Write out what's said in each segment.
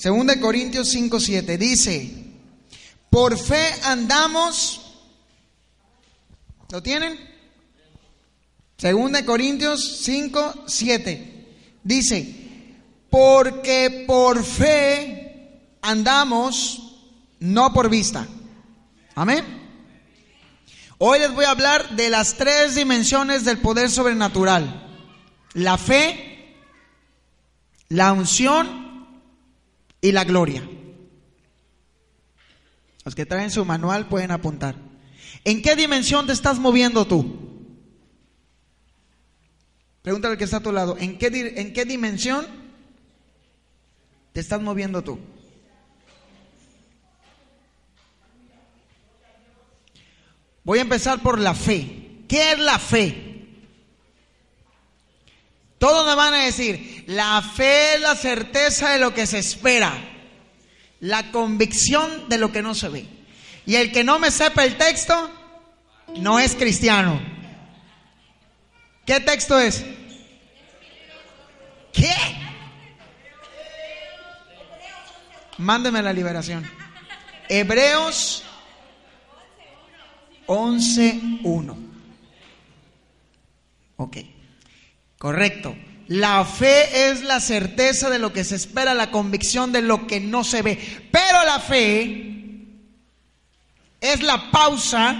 Segunda de Corintios 5:7 dice, por fe andamos. ¿Lo tienen? Segunda de Corintios 5:7 dice, porque por fe andamos, no por vista. Amén. Hoy les voy a hablar de las tres dimensiones del poder sobrenatural. La fe, la unción y la gloria. Los que traen su manual pueden apuntar. ¿En qué dimensión te estás moviendo tú? Pregúntale al que está a tu lado. ¿En qué, ¿En qué dimensión te estás moviendo tú? Voy a empezar por la fe. ¿Qué es la fe? Todos me van a decir, la fe es la certeza de lo que se espera, la convicción de lo que no se ve. Y el que no me sepa el texto, no es cristiano. ¿Qué texto es? ¿Qué? Mándeme la liberación. Hebreos 11.1. Ok. Correcto. La fe es la certeza de lo que se espera, la convicción de lo que no se ve. Pero la fe es la pausa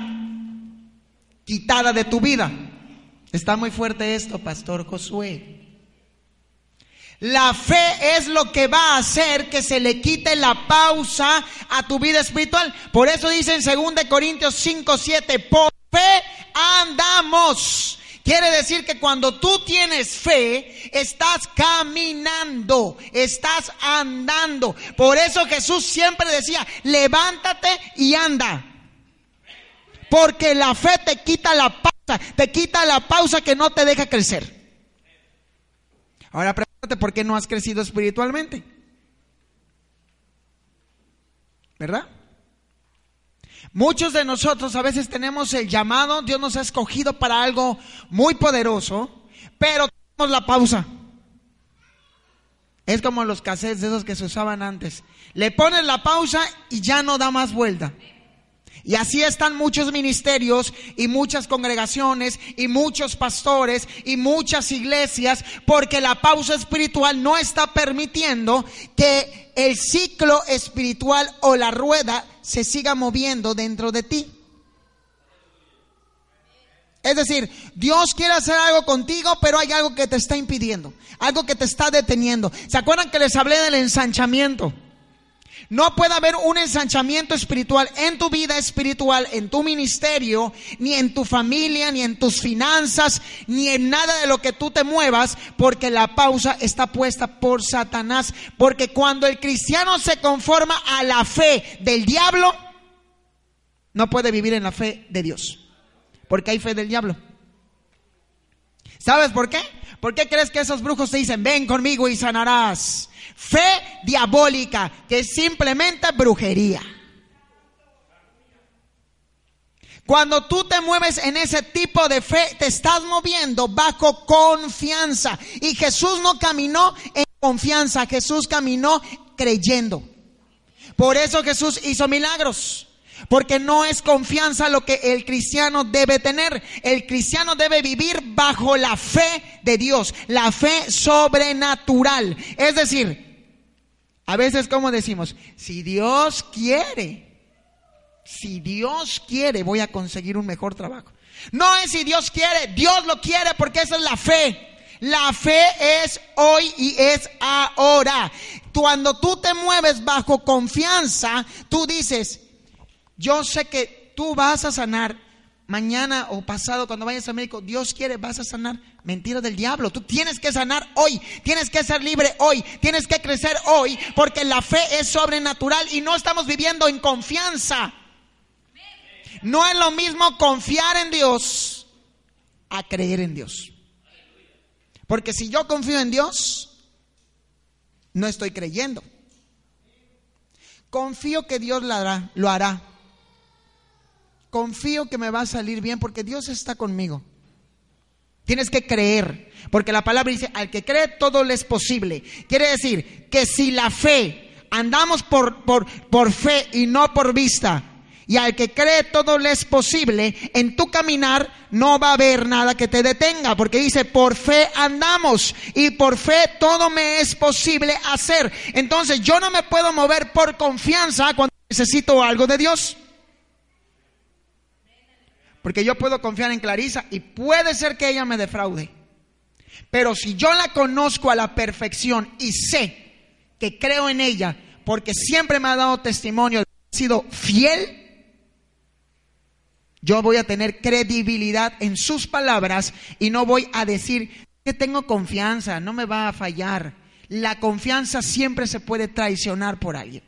quitada de tu vida. Está muy fuerte esto, Pastor Josué. La fe es lo que va a hacer que se le quite la pausa a tu vida espiritual. Por eso dice en 2 Corintios 5, 7, por fe andamos Quiere decir que cuando tú tienes fe, estás caminando, estás andando. Por eso Jesús siempre decía, levántate y anda. Porque la fe te quita la pausa, te quita la pausa que no te deja crecer. Ahora pregúntate por qué no has crecido espiritualmente. ¿Verdad? Muchos de nosotros a veces tenemos el llamado, Dios nos ha escogido para algo muy poderoso, pero tenemos la pausa. Es como los cassettes de esos que se usaban antes. Le pones la pausa y ya no da más vuelta. Y así están muchos ministerios y muchas congregaciones y muchos pastores y muchas iglesias porque la pausa espiritual no está permitiendo que el ciclo espiritual o la rueda se siga moviendo dentro de ti. Es decir, Dios quiere hacer algo contigo, pero hay algo que te está impidiendo, algo que te está deteniendo. ¿Se acuerdan que les hablé del ensanchamiento? No puede haber un ensanchamiento espiritual en tu vida espiritual, en tu ministerio, ni en tu familia, ni en tus finanzas, ni en nada de lo que tú te muevas, porque la pausa está puesta por Satanás. Porque cuando el cristiano se conforma a la fe del diablo, no puede vivir en la fe de Dios. Porque hay fe del diablo. ¿Sabes por qué? ¿Por qué crees que esos brujos te dicen, ven conmigo y sanarás? Fe diabólica, que es simplemente brujería. Cuando tú te mueves en ese tipo de fe, te estás moviendo bajo confianza. Y Jesús no caminó en confianza, Jesús caminó creyendo. Por eso Jesús hizo milagros. Porque no es confianza lo que el cristiano debe tener. El cristiano debe vivir bajo la fe de Dios, la fe sobrenatural. Es decir, a veces, como decimos, si Dios quiere, si Dios quiere, voy a conseguir un mejor trabajo. No es si Dios quiere, Dios lo quiere porque esa es la fe. La fe es hoy y es ahora. Cuando tú te mueves bajo confianza, tú dices, yo sé que tú vas a sanar mañana o pasado cuando vayas al médico, Dios quiere, vas a sanar. Mentira del diablo. Tú tienes que sanar hoy, tienes que ser libre hoy, tienes que crecer hoy, porque la fe es sobrenatural y no estamos viviendo en confianza. No es lo mismo confiar en Dios a creer en Dios. Porque si yo confío en Dios, no estoy creyendo. Confío que Dios lo hará, lo hará. Confío que me va a salir bien porque Dios está conmigo. Tienes que creer, porque la palabra dice, al que cree todo le es posible. Quiere decir que si la fe, andamos por, por, por fe y no por vista, y al que cree todo le es posible, en tu caminar no va a haber nada que te detenga, porque dice, por fe andamos y por fe todo me es posible hacer. Entonces yo no me puedo mover por confianza cuando necesito algo de Dios. Porque yo puedo confiar en Clarisa y puede ser que ella me defraude. Pero si yo la conozco a la perfección y sé que creo en ella, porque siempre me ha dado testimonio, ha sido fiel, yo voy a tener credibilidad en sus palabras y no voy a decir que tengo confianza, no me va a fallar. La confianza siempre se puede traicionar por alguien.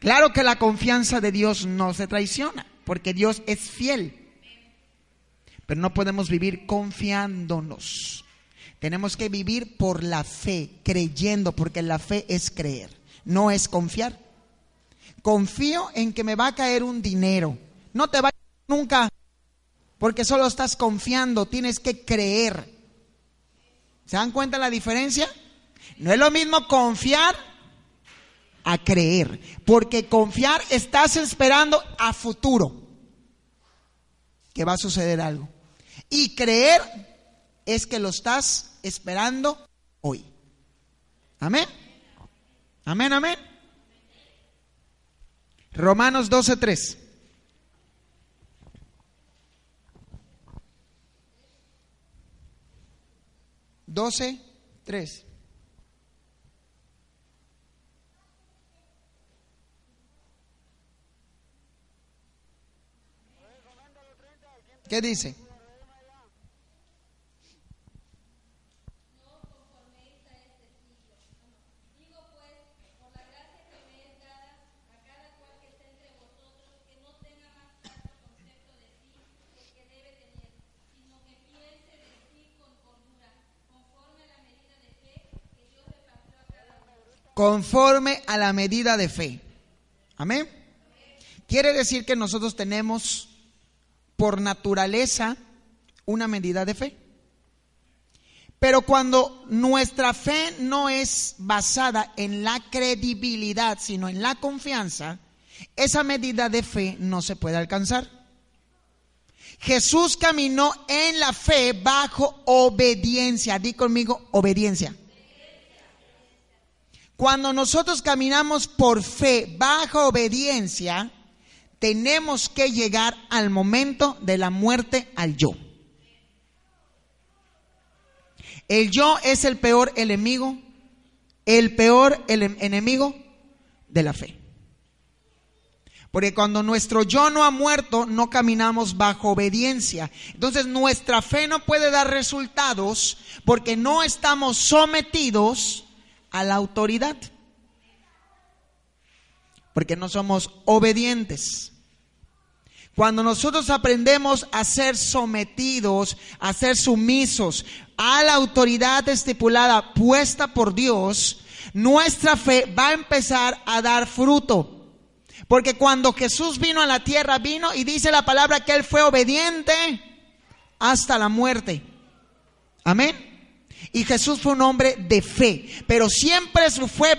Claro que la confianza de Dios no se traiciona porque Dios es fiel. Pero no podemos vivir confiándonos. Tenemos que vivir por la fe, creyendo, porque la fe es creer, no es confiar. Confío en que me va a caer un dinero. No te va a nunca, porque solo estás confiando, tienes que creer. ¿Se dan cuenta la diferencia? No es lo mismo confiar a creer, porque confiar estás esperando a futuro que va a suceder algo. Y creer es que lo estás esperando hoy. Amén. Amén, amén. Romanos 12:3. Doce, tres. ¿Qué dice? conforme a la medida de fe. Amén. Quiere decir que nosotros tenemos por naturaleza una medida de fe. Pero cuando nuestra fe no es basada en la credibilidad, sino en la confianza, esa medida de fe no se puede alcanzar. Jesús caminó en la fe bajo obediencia. Di conmigo, obediencia. Cuando nosotros caminamos por fe bajo obediencia, tenemos que llegar al momento de la muerte al yo. El yo es el peor enemigo, el peor enemigo de la fe. Porque cuando nuestro yo no ha muerto, no caminamos bajo obediencia. Entonces nuestra fe no puede dar resultados porque no estamos sometidos a la autoridad porque no somos obedientes. Cuando nosotros aprendemos a ser sometidos, a ser sumisos a la autoridad estipulada puesta por Dios, nuestra fe va a empezar a dar fruto. Porque cuando Jesús vino a la tierra, vino y dice la palabra que Él fue obediente hasta la muerte. Amén. Y Jesús fue un hombre de fe, pero siempre fue,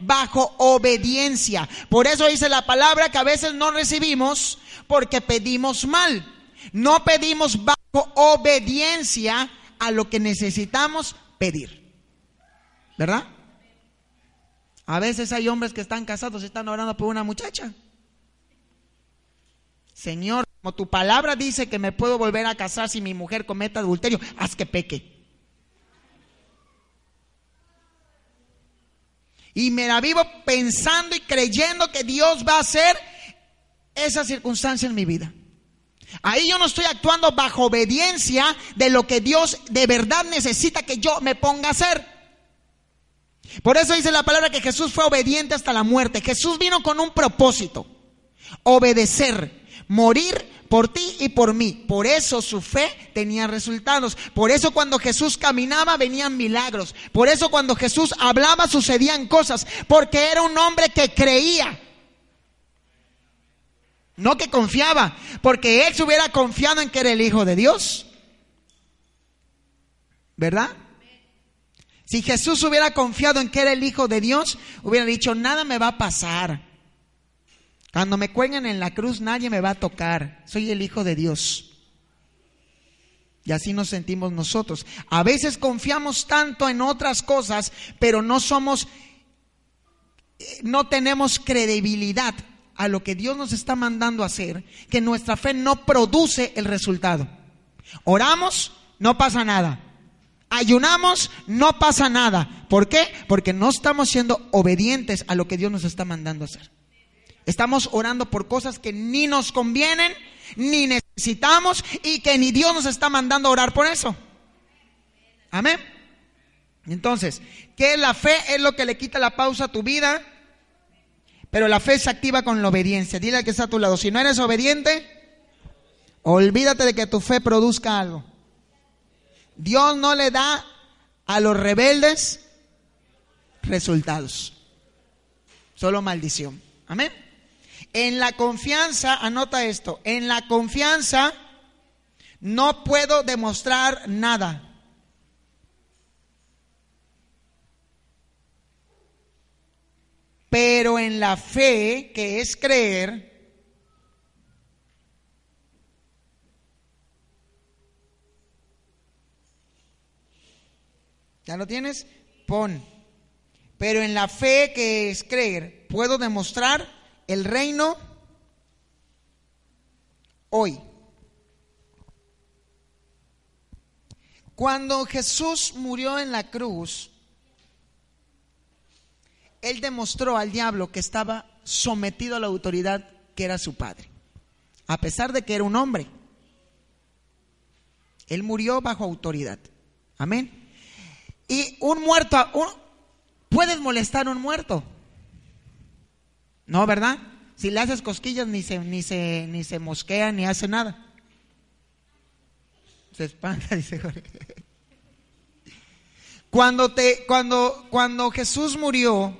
bajo obediencia. Por eso dice la palabra que a veces no recibimos porque pedimos mal. No pedimos bajo obediencia a lo que necesitamos pedir. ¿Verdad? A veces hay hombres que están casados y están orando por una muchacha. Señor, como tu palabra dice que me puedo volver a casar si mi mujer cometa adulterio, haz que peque. Y me la vivo pensando y creyendo que Dios va a hacer esa circunstancia en mi vida. Ahí yo no estoy actuando bajo obediencia de lo que Dios de verdad necesita que yo me ponga a hacer. Por eso dice la palabra que Jesús fue obediente hasta la muerte. Jesús vino con un propósito, obedecer, morir por ti y por mí. Por eso su fe tenía resultados. Por eso cuando Jesús caminaba venían milagros. Por eso cuando Jesús hablaba sucedían cosas. Porque era un hombre que creía. No que confiaba. Porque él se hubiera confiado en que era el Hijo de Dios. ¿Verdad? Si Jesús hubiera confiado en que era el Hijo de Dios, hubiera dicho, nada me va a pasar. Cuando me cuelguen en la cruz nadie me va a tocar. Soy el Hijo de Dios. Y así nos sentimos nosotros. A veces confiamos tanto en otras cosas, pero no somos, eh, no tenemos credibilidad a lo que Dios nos está mandando a hacer, que nuestra fe no produce el resultado. Oramos, no pasa nada. Ayunamos, no pasa nada. ¿Por qué? Porque no estamos siendo obedientes a lo que Dios nos está mandando a hacer. Estamos orando por cosas que ni nos convienen, ni necesitamos y que ni Dios nos está mandando a orar por eso. Amén. Entonces, ¿qué es la fe? Es lo que le quita la pausa a tu vida, pero la fe se activa con la obediencia. Dile al que está a tu lado, si no eres obediente, olvídate de que tu fe produzca algo. Dios no le da a los rebeldes resultados, solo maldición. Amén. En la confianza, anota esto, en la confianza no puedo demostrar nada. Pero en la fe, que es creer, ¿ya lo tienes? Pon. Pero en la fe, que es creer, puedo demostrar el reino hoy. Cuando Jesús murió en la cruz, Él demostró al diablo que estaba sometido a la autoridad que era su padre, a pesar de que era un hombre. Él murió bajo autoridad. Amén. Y un muerto, puedes molestar a un muerto. No, ¿verdad? Si le haces cosquillas ni se, ni se, ni se mosquea ni hace nada. Se espanta, dice Jorge. Cuando, te, cuando, cuando Jesús murió,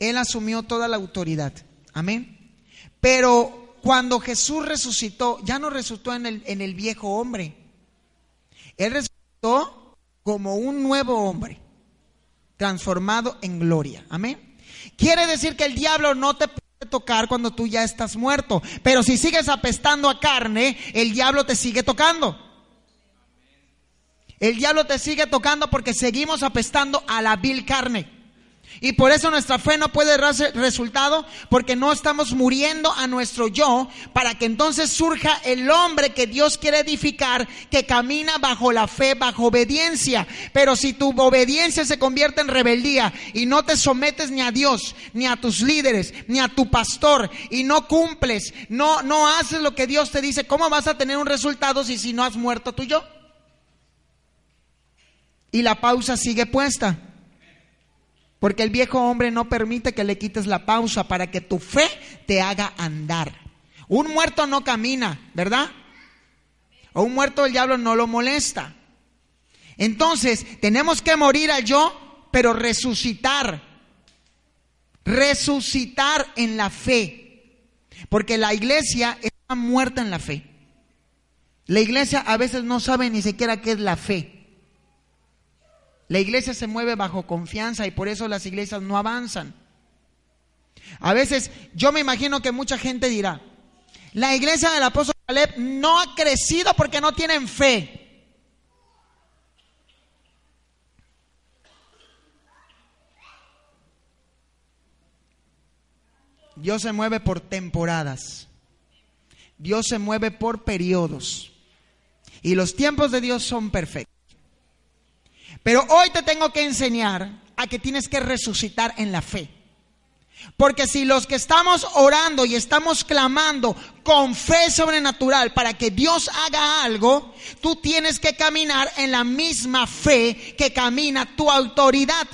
Él asumió toda la autoridad. Amén. Pero cuando Jesús resucitó, ya no resucitó en el, en el viejo hombre. Él resucitó como un nuevo hombre, transformado en gloria. Amén. Quiere decir que el diablo no te puede tocar cuando tú ya estás muerto. Pero si sigues apestando a carne, el diablo te sigue tocando. El diablo te sigue tocando porque seguimos apestando a la vil carne. Y por eso nuestra fe no puede dar resultado porque no estamos muriendo a nuestro yo para que entonces surja el hombre que Dios quiere edificar que camina bajo la fe, bajo obediencia. Pero si tu obediencia se convierte en rebeldía y no te sometes ni a Dios, ni a tus líderes, ni a tu pastor y no cumples, no, no haces lo que Dios te dice, ¿cómo vas a tener un resultado si, si no has muerto tu yo? Y la pausa sigue puesta. Porque el viejo hombre no permite que le quites la pausa para que tu fe te haga andar. Un muerto no camina, ¿verdad? O un muerto el diablo no lo molesta. Entonces, tenemos que morir al yo, pero resucitar. Resucitar en la fe. Porque la iglesia está muerta en la fe. La iglesia a veces no sabe ni siquiera qué es la fe. La iglesia se mueve bajo confianza y por eso las iglesias no avanzan. A veces yo me imagino que mucha gente dirá, la iglesia del apóstol Caleb no ha crecido porque no tienen fe. Dios se mueve por temporadas. Dios se mueve por periodos. Y los tiempos de Dios son perfectos. Pero hoy te tengo que enseñar a que tienes que resucitar en la fe. Porque si los que estamos orando y estamos clamando con fe sobrenatural para que Dios haga algo, tú tienes que caminar en la misma fe que camina tu autoridad.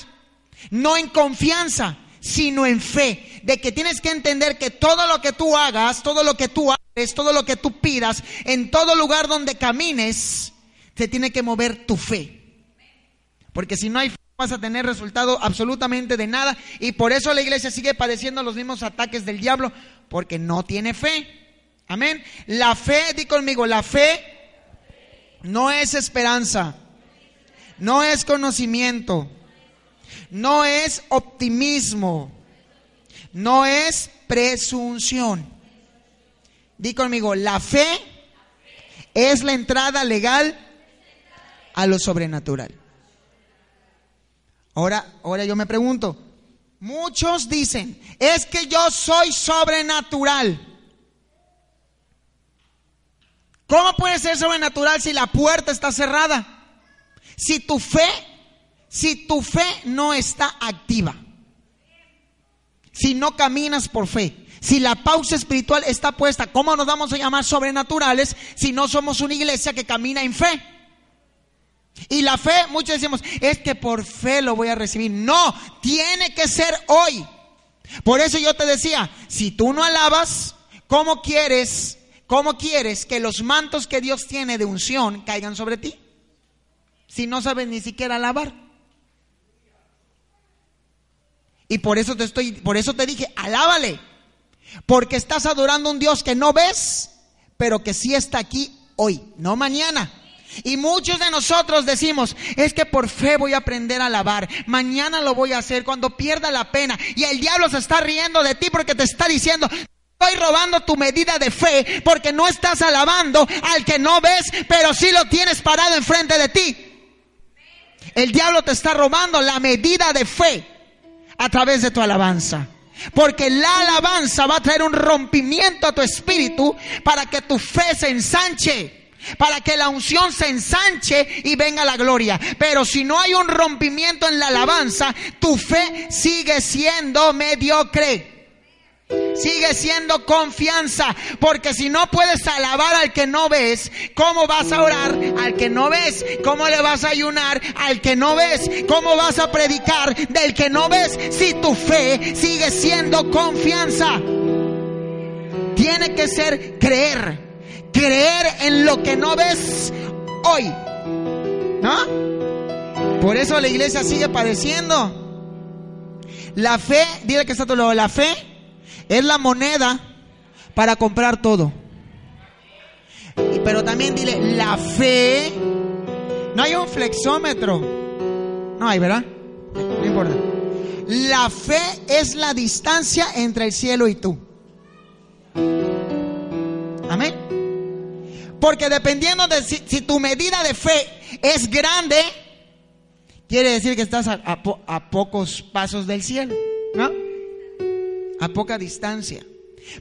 No en confianza, sino en fe. De que tienes que entender que todo lo que tú hagas, todo lo que tú haces, todo lo que tú pidas, en todo lugar donde camines, te tiene que mover tu fe. Porque si no hay fe, vas a tener resultado absolutamente de nada. Y por eso la iglesia sigue padeciendo los mismos ataques del diablo, porque no tiene fe. Amén. La fe, di conmigo, la fe no es esperanza, no es conocimiento, no es optimismo, no es presunción. Di conmigo, la fe es la entrada legal a lo sobrenatural. Ahora, ahora yo me pregunto, muchos dicen, es que yo soy sobrenatural. ¿Cómo puede ser sobrenatural si la puerta está cerrada? Si tu fe, si tu fe no está activa. Si no caminas por fe. Si la pausa espiritual está puesta, ¿cómo nos vamos a llamar sobrenaturales si no somos una iglesia que camina en fe? Y la fe, muchos decimos, es que por fe lo voy a recibir. No, tiene que ser hoy. Por eso yo te decía, si tú no alabas, ¿cómo quieres, cómo quieres que los mantos que Dios tiene de unción caigan sobre ti? Si no sabes ni siquiera alabar. Y por eso te estoy, por eso te dije, alábale. Porque estás adorando a un Dios que no ves, pero que sí está aquí hoy, no mañana. Y muchos de nosotros decimos, es que por fe voy a aprender a alabar, mañana lo voy a hacer cuando pierda la pena. Y el diablo se está riendo de ti porque te está diciendo, estoy robando tu medida de fe porque no estás alabando al que no ves, pero sí lo tienes parado enfrente de ti. El diablo te está robando la medida de fe a través de tu alabanza. Porque la alabanza va a traer un rompimiento a tu espíritu para que tu fe se ensanche para que la unción se ensanche y venga la gloria. Pero si no hay un rompimiento en la alabanza, tu fe sigue siendo mediocre. Sigue siendo confianza, porque si no puedes alabar al que no ves, ¿cómo vas a orar al que no ves? ¿Cómo le vas a ayunar al que no ves? ¿Cómo vas a predicar del que no ves si tu fe sigue siendo confianza? Tiene que ser creer creer en lo que no ves hoy. ¿No? Por eso la iglesia sigue padeciendo. La fe, dile que está a tu lado, la fe es la moneda para comprar todo. Pero también dile, la fe, no hay un flexómetro. No hay, ¿verdad? No importa. La fe es la distancia entre el cielo y tú. Porque dependiendo de si, tu medida de fe es grande, quiere decir que estás a, pocos pasos del cielo, ¿no? A poca distancia.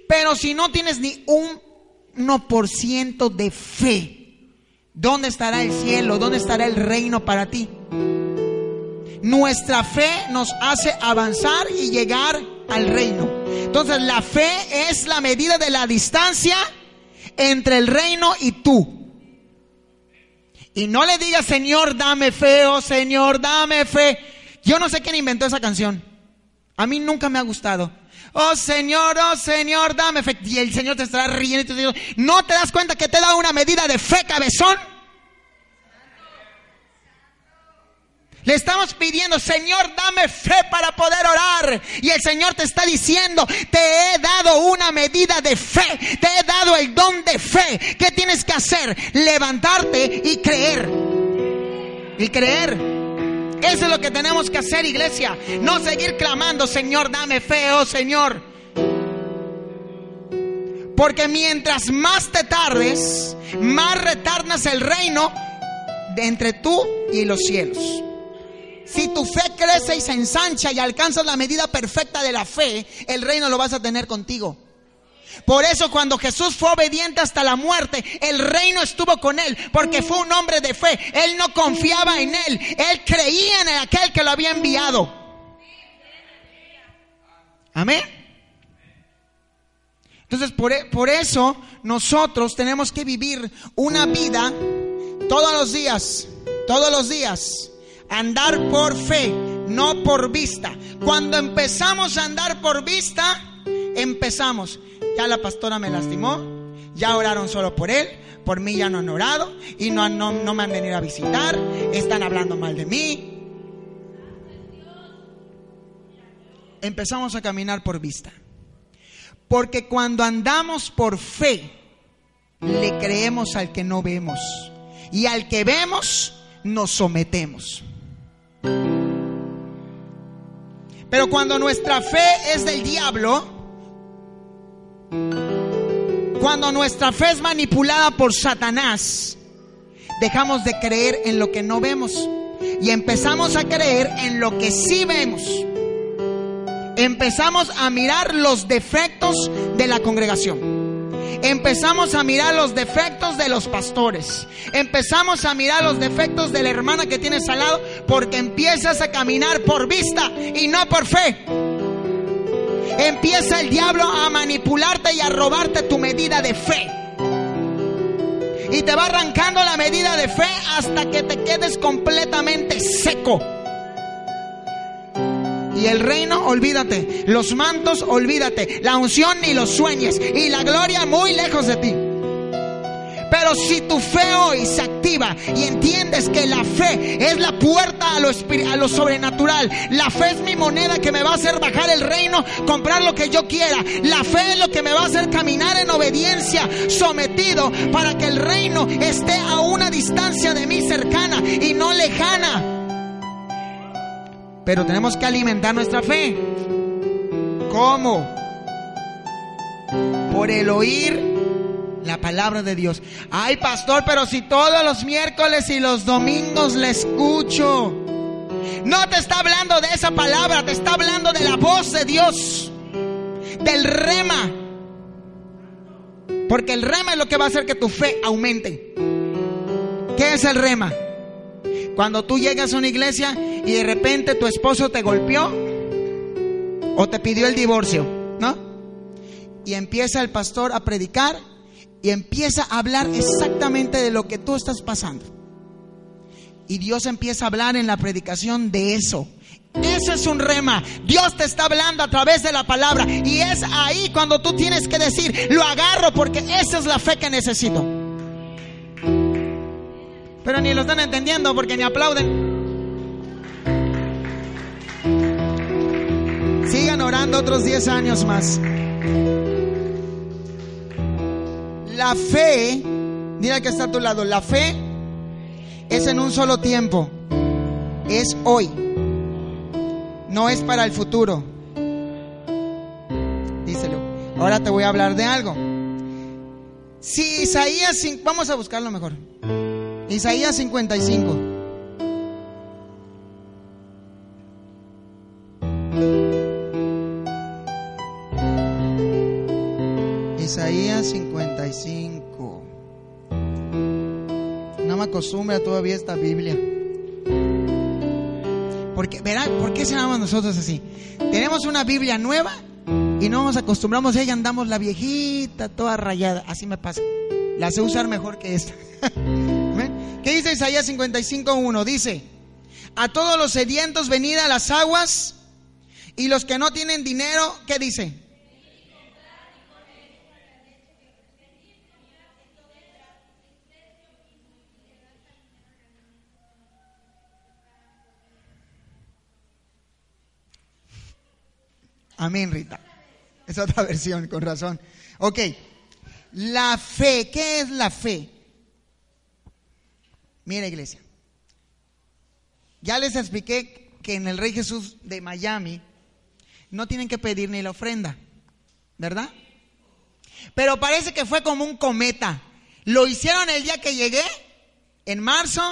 Pero si no tienes ni un 1% de fe, ¿dónde estará el cielo? ¿Dónde estará el reino para ti? Nuestra fe nos hace avanzar y llegar al reino. Entonces la fe es la medida de la distancia entre el reino y tú. Y no le digas, Señor, dame fe, oh Señor, dame fe. Yo no sé quién inventó esa canción. A mí nunca me ha gustado. Oh Señor, oh Señor, dame fe. Y el Señor te estará riendo ¿no te das cuenta que te da una medida de fe, cabezón? Le estamos pidiendo, Señor, dame fe para poder orar. Y el Señor te está diciendo, te he dado una medida de fe, te he dado el don de fe. ¿Qué tienes que hacer? Levantarte y creer. Y creer. Eso es lo que tenemos que hacer, iglesia. No seguir clamando, Señor, dame fe, oh Señor. Porque mientras más te tardes, más retardas el reino de entre tú y los cielos. Si tu fe crece y se ensancha y alcanzas la medida perfecta de la fe, el reino lo vas a tener contigo. Por eso cuando Jesús fue obediente hasta la muerte, el reino estuvo con él, porque fue un hombre de fe. Él no confiaba en él, él creía en aquel que lo había enviado. Amén. Entonces, por, e, por, eso nosotros tenemos que vivir una vida todos los días, todos los días, andar por fe, no por vista. Cuando empezamos a andar por vista, empezamos. Ya la pastora me lastimó, ya oraron solo por él, por mí ya no han orado y no, no, no me han venido a visitar, están hablando mal de mí. Empezamos a caminar por vista. Porque cuando andamos por fe, le creemos al que no vemos. Y al que vemos, nos sometemos. Pero cuando nuestra fe es del diablo, cuando nuestra fe es manipulada por Satanás, dejamos de creer en lo que no vemos y empezamos a creer en lo que sí vemos. Empezamos a mirar los defectos de la congregación. Empezamos a mirar los defectos de los pastores. Empezamos a mirar los defectos de la hermana que tienes al lado porque empiezas a caminar por vista y no por fe. Empieza el diablo a manipularte y a robarte tu medida de fe. Y te va arrancando la medida de fe hasta que te quedes completamente seco. Y el reino, olvídate. Los mantos, olvídate. La unción ni los sueñes. Y la gloria muy lejos de ti. Pero si tu fe hoy se activa y entiendes que la fe es la puerta a lo, a lo, sobrenatural, la fe es mi moneda que me va a hacer bajar el reino, comprar lo que yo quiera, la fe es lo que me va a hacer caminar en obediencia, sometido, para que el reino esté a una distancia de mí cercana y no lejana. Pero tenemos que alimentar nuestra fe. ¿Cómo? Por el oír la palabra de Dios. Ay, pastor, pero si todos los miércoles y los domingos le escucho. No te está hablando de esa palabra, te está hablando de la voz de Dios. Del rema. Porque el rema es lo que va a hacer que tu fe aumente. ¿Qué es el rema? Cuando tú llegas a una iglesia y de repente tu esposo te golpeó o te pidió el divorcio, ¿no? Y empieza el pastor a predicar y empieza a hablar exactamente de lo que tú estás pasando. Y Dios empieza a hablar en la predicación de eso. Ese es un rema. Dios te está hablando a través de la palabra. Y es ahí cuando tú tienes que decir, lo agarro porque esa es la fe que necesito. Pero ni lo están entendiendo porque ni aplauden. Sigan orando otros 10 años más. La fe, mira que está a tu lado, la fe es en un solo tiempo. Es hoy. No es para el futuro. Díselo. Ahora te voy a hablar de algo. Si Isaías, vamos a buscarlo mejor. Isaías 55. Isaías 55. No me acostumbra todavía esta Biblia. Porque, verá, ¿por qué llamamos nosotros así? Tenemos una Biblia nueva y no nos acostumbramos a ella, andamos la viejita, toda rayada. Así me pasa. La sé usar mejor que esta. ¿Qué dice Isaías 55.1? Dice, a todos los sedientos venid a las aguas y los que no tienen dinero, ¿qué dice? Amén, Rita. Es otra versión, con razón. Ok. La fe, ¿qué es la fe? Mira, iglesia. Ya les expliqué que en el Rey Jesús de Miami no tienen que pedir ni la ofrenda, ¿verdad? Pero parece que fue como un cometa. Lo hicieron el día que llegué, en marzo,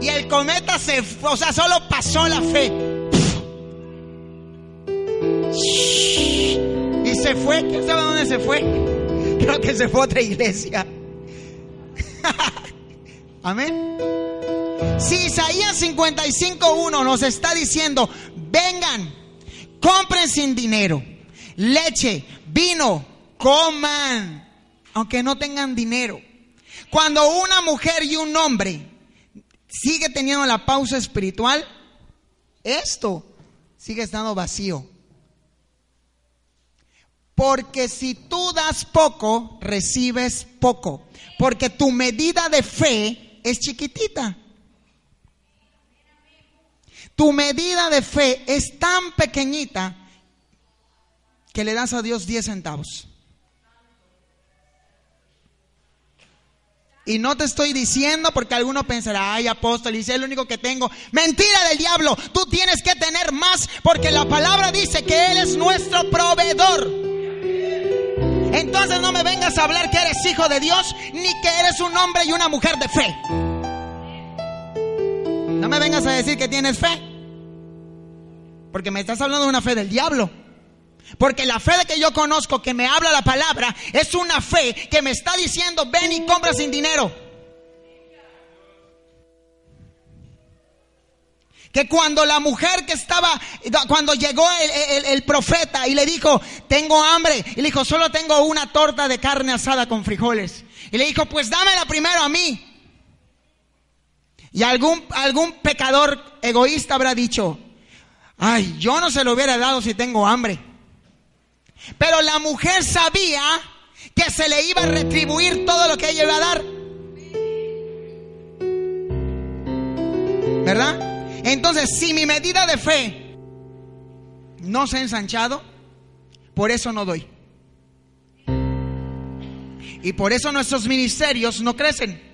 y el cometa se, o sea, solo pasó la fe. Y se fue, ¿quién sabe dónde se fue? Creo que se fue a otra iglesia. Amén. Si Isaías 55.1 nos está diciendo, vengan, compren sin dinero, leche, vino, coman, aunque no tengan dinero. Cuando una mujer y un hombre sigue teniendo la pausa espiritual, esto sigue estando vacío. Porque si tú das poco, recibes poco. Porque tu medida de fe es chiquitita. Tu medida de fe es tan pequeñita que le das a Dios 10 centavos. Y no te estoy diciendo porque alguno pensará, ay apóstol, y es el único que tengo. Mentira del diablo, tú tienes que tener más porque la palabra dice que Él es nuestro proveedor. No me vengas a hablar que eres hijo de Dios ni que eres un hombre y una mujer de fe. No me vengas a decir que tienes fe. Porque me estás hablando de una fe del diablo. Porque la fe de que yo conozco, que me habla la palabra, es una fe que me está diciendo, ven y compra sin dinero. Que cuando la mujer que estaba, cuando llegó el, profeta y le dijo, tengo hambre, y le dijo, solo tengo una torta de carne asada con frijoles. Y le dijo, pues dámela primero a mí. Y algún, algún pecador egoísta habrá dicho, ay, yo no se lo hubiera dado si tengo hambre. Pero la mujer sabía que se le iba a retribuir todo lo que ella iba a dar. ¿Verdad? Entonces, si mi medida de fe no se ha ensanchado, por eso no doy. Y por eso nuestros ministerios no crecen.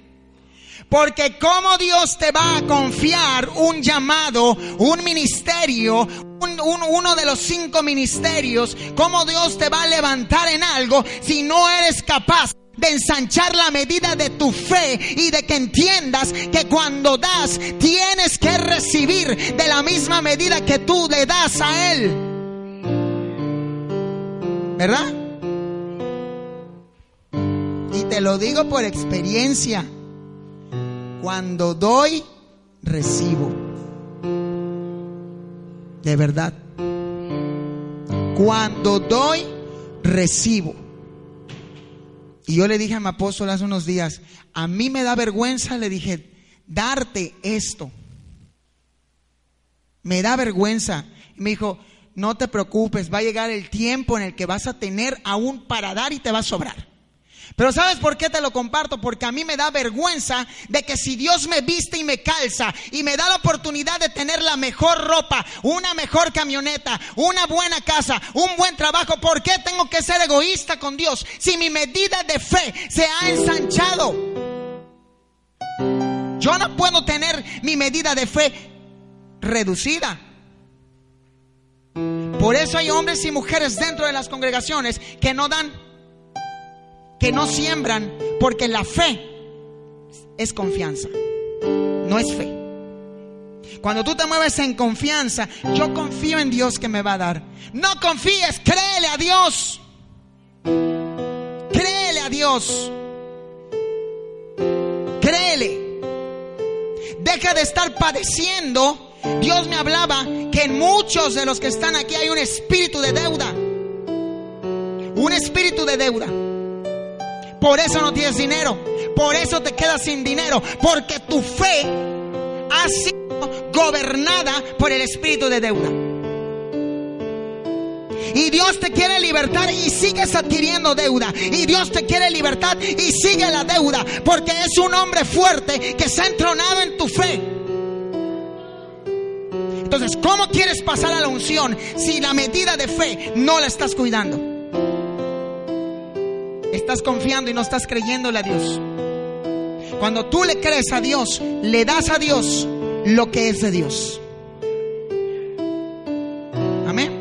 Porque como Dios te va a confiar un llamado, un ministerio, uno de los cinco ministerios, cómo Dios te va a levantar en algo si no eres capaz de ensanchar la medida de tu fe y de que entiendas que cuando das tienes que recibir de la misma medida que tú le das a Él. ¿Verdad? Y te lo digo por experiencia. Cuando doy, recibo. De verdad. Cuando doy, recibo. Y yo le dije a mi apóstol hace unos días, a mí me da vergüenza, le dije, darte esto. Me da vergüenza. Y me dijo, no te preocupes, va a llegar el tiempo en el que vas a tener aún para dar y te va a sobrar. Pero ¿sabes por qué te lo comparto? Porque a mí me da vergüenza de que si Dios me viste y me calza y me da la oportunidad de tener la mejor ropa, una mejor camioneta, una buena casa, un buen trabajo, ¿por qué tengo que ser egoísta con Dios si mi medida de fe se ha ensanchado? Yo no puedo tener mi medida de fe reducida. Por eso hay hombres y mujeres dentro de las congregaciones que no dan que no siembran porque la fe es confianza, no es fe. Cuando tú te mueves en confianza, yo confío en Dios que me va a dar. No confíes, créele a Dios. Créele a Dios. Créele. Deja de estar padeciendo. Dios me hablaba que en muchos de los que están aquí hay un espíritu de deuda. Un espíritu de deuda. Por eso no tienes dinero. Por eso te quedas sin dinero. Porque tu fe ha sido gobernada por el espíritu de deuda. Y Dios te quiere libertar y sigues adquiriendo deuda. Y Dios te quiere libertar y sigue la deuda. Porque es un hombre fuerte que se ha entronado en tu fe. Entonces, ¿cómo quieres pasar a la unción si la medida de fe no la estás cuidando? Estás confiando y no estás creyéndole a Dios. Cuando tú le crees a Dios, le das a Dios lo que es de Dios. Amén.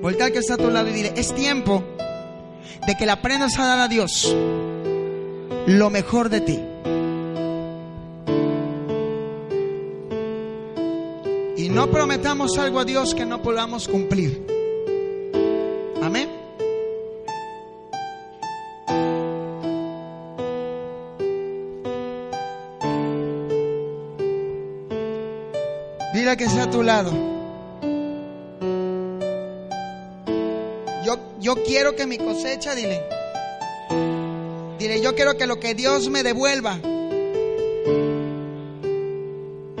Voltea al que está a tu lado y dile, es tiempo de que le aprendas a dar a Dios lo mejor de ti. Y no prometamos algo a Dios que no podamos cumplir. Que sea a tu lado. Yo, yo quiero que mi cosecha, dile. Dile, yo quiero que lo que Dios me devuelva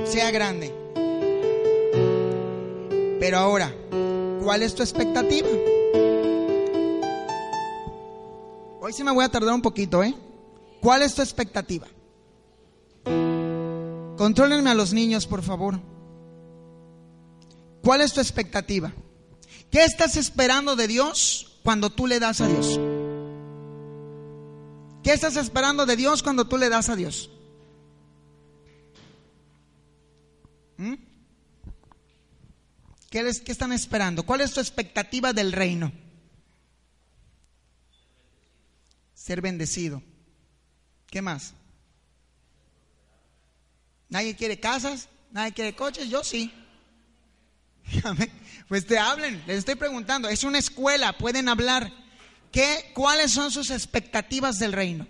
sea grande. Pero ahora, ¿cuál es tu expectativa? Hoy sí me voy a tardar un poquito, ¿eh? ¿Cuál es tu expectativa? Contrólenme a los niños, por favor. ¿Cuál es tu expectativa? ¿Qué estás esperando de Dios cuando tú le das a Dios? ¿Qué estás esperando de Dios cuando tú le das a Dios? ¿Mm? ¿Qué, les, ¿Qué están esperando? ¿Cuál es tu expectativa del reino? Ser bendecido. ¿Qué más? ¿Nadie quiere casas? ¿Nadie quiere coches? Yo sí. Pues te hablen, les estoy preguntando. Es una escuela, pueden hablar. ¿Qué, ¿Cuáles son sus expectativas del reino?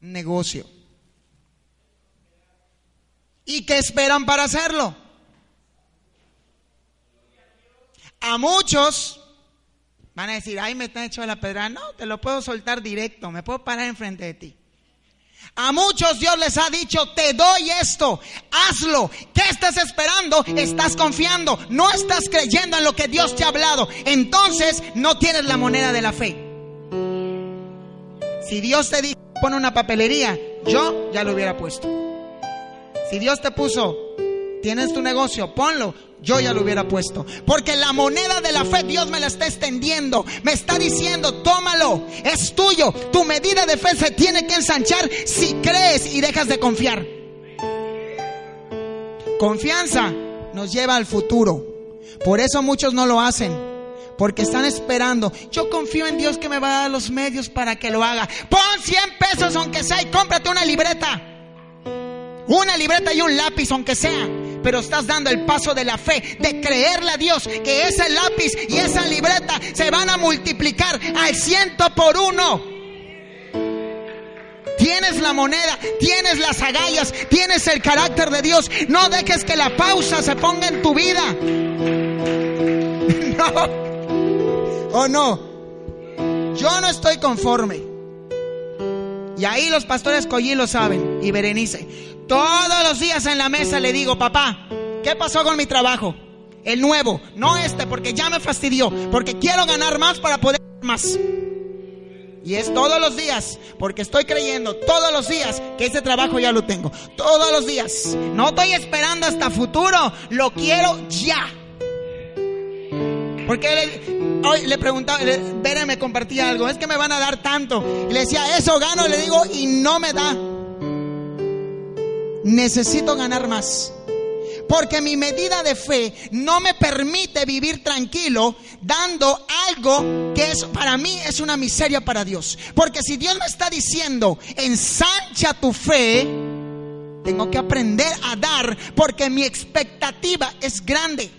Negocio. ¿Y qué esperan para hacerlo? A muchos van a decir, ay, me están hecho la pedra. No, te lo puedo soltar directo, me puedo parar enfrente de ti. A muchos Dios les ha dicho, te doy esto, hazlo. ¿Qué estás esperando? Estás confiando, no estás creyendo en lo que Dios te ha hablado. Entonces no tienes la moneda de la fe. Si Dios te dijo, pone una papelería, yo ya lo hubiera puesto. Si Dios te puso, tienes tu negocio, ponlo. Yo ya lo hubiera puesto. Porque la moneda de la fe Dios me la está extendiendo. Me está diciendo, tómalo. Es tuyo. Tu medida de fe se tiene que ensanchar si crees y dejas de confiar. Confianza nos lleva al futuro. Por eso muchos no lo hacen. Porque están esperando. Yo confío en Dios que me va a dar los medios para que lo haga. Pon 100 pesos aunque sea y cómprate una libreta. Una libreta y un lápiz, aunque sea. Pero estás dando el paso de la fe, de creerle a Dios que ese lápiz y esa libreta se van a multiplicar al ciento por uno. Tienes la moneda, tienes las agallas, tienes el carácter de Dios. No dejes que la pausa se ponga en tu vida. No. ¿O no? Yo no estoy conforme. Y ahí los pastores Collí lo saben. Y Berenice. Todos los días en la mesa le digo, papá, ¿qué pasó con mi trabajo? El nuevo, no este, porque ya me fastidió, porque quiero ganar más para poder más. Y es todos los días, porque estoy creyendo todos los días que ese trabajo ya lo tengo. Todos los días. No estoy esperando hasta futuro, lo quiero ya. Porque hoy le preguntaba, Vera me compartía algo, es que me van a dar tanto. Y le decía, eso gano, le digo, y no me da necesito ganar más. Porque mi medida de fe no me permite vivir tranquilo dando algo que es para mí es una miseria para Dios. Porque si Dios me está diciendo, ensancha tu fe, tengo que aprender a dar porque mi expectativa es grande.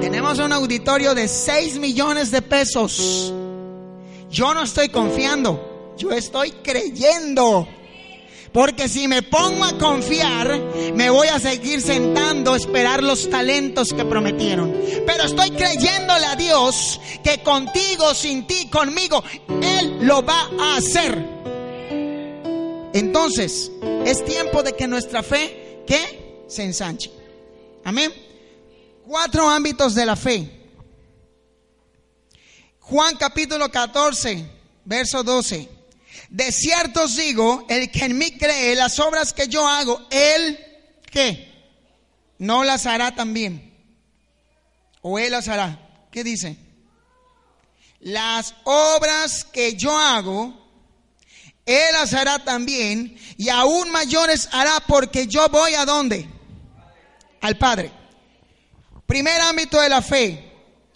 Tenemos un auditorio de 6 millones de pesos. Yo no estoy confiando, yo estoy creyendo. Porque si me pongo a confiar, me voy a seguir sentando a esperar los talentos que prometieron. Pero estoy creyéndole a Dios que contigo, sin ti, conmigo, Él lo va a hacer. Entonces, es tiempo de que nuestra fe, Se ensanche. Amén. Cuatro ámbitos de la fe. Juan capítulo 14, verso 12. De cierto os digo, el que en mí cree, las obras que yo hago, él, ¿qué? No las hará también. O él las hará. ¿Qué dice? Las obras que yo hago, él las hará también, y aún mayores hará porque yo voy a dónde? Al Padre. Primer ámbito de la fe.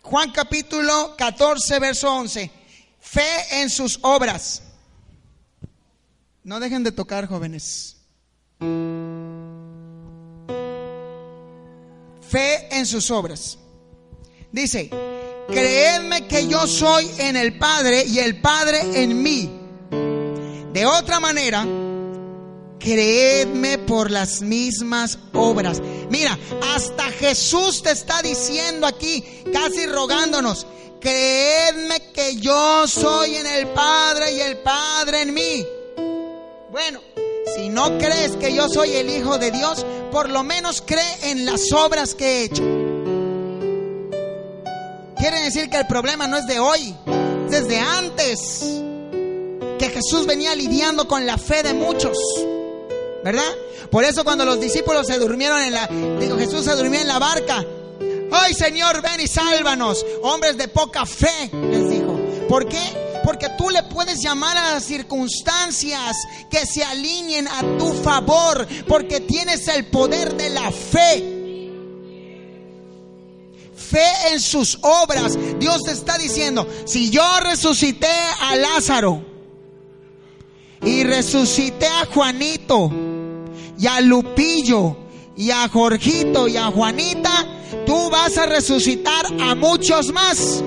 Juan capítulo 14, verso 11. Fe en sus obras. No dejen de tocar, jóvenes. Fe en sus obras. Dice, creedme que yo soy en el Padre y el Padre en mí. De otra manera, creedme por las mismas obras. Mira, hasta Jesús te está diciendo aquí, casi rogándonos, creedme que yo soy en el Padre y el Padre en mí. Bueno, si no crees que yo soy el Hijo de Dios, por lo menos cree en las obras que he hecho. Quiere decir que el problema no es de hoy, desde antes que Jesús venía lidiando con la fe de muchos. ¿Verdad? Por eso cuando los discípulos se durmieron en la, digo, Jesús se durmió en la barca. Ay Señor, ven y sálvanos. Hombres de poca fe, les dijo. ¿Por qué? Porque tú le puedes llamar a las circunstancias que se alineen a tu favor, porque tienes el poder de la fe fe en sus obras. Dios te está diciendo, si yo resucité a Lázaro y resucité a Juanito y a Lupillo y a Jorgito y a Juanita, tú vas a resucitar a muchos más.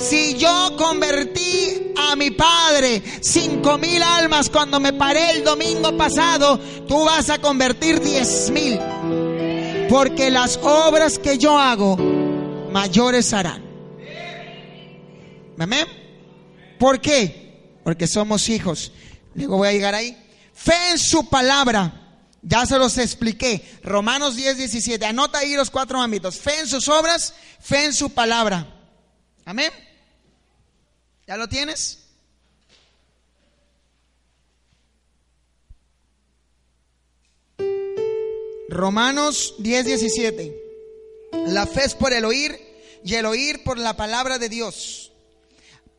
Si yo convertí a mi padre cinco mil almas cuando me paré el domingo pasado, tú vas a convertir diez mil. Porque las obras que yo hago, mayores harán. ¿Amén? ¿Por qué? Porque somos hijos. Luego voy a llegar ahí. Fe en su palabra. Ya se los expliqué. Romanos 10, 17. Anota ahí los cuatro ámbitos. Fe en sus obras, fe en su palabra. Amén. ¿Ya lo tienes? Romanos 10, 17. La fe es por el oír y el oír por la palabra de Dios.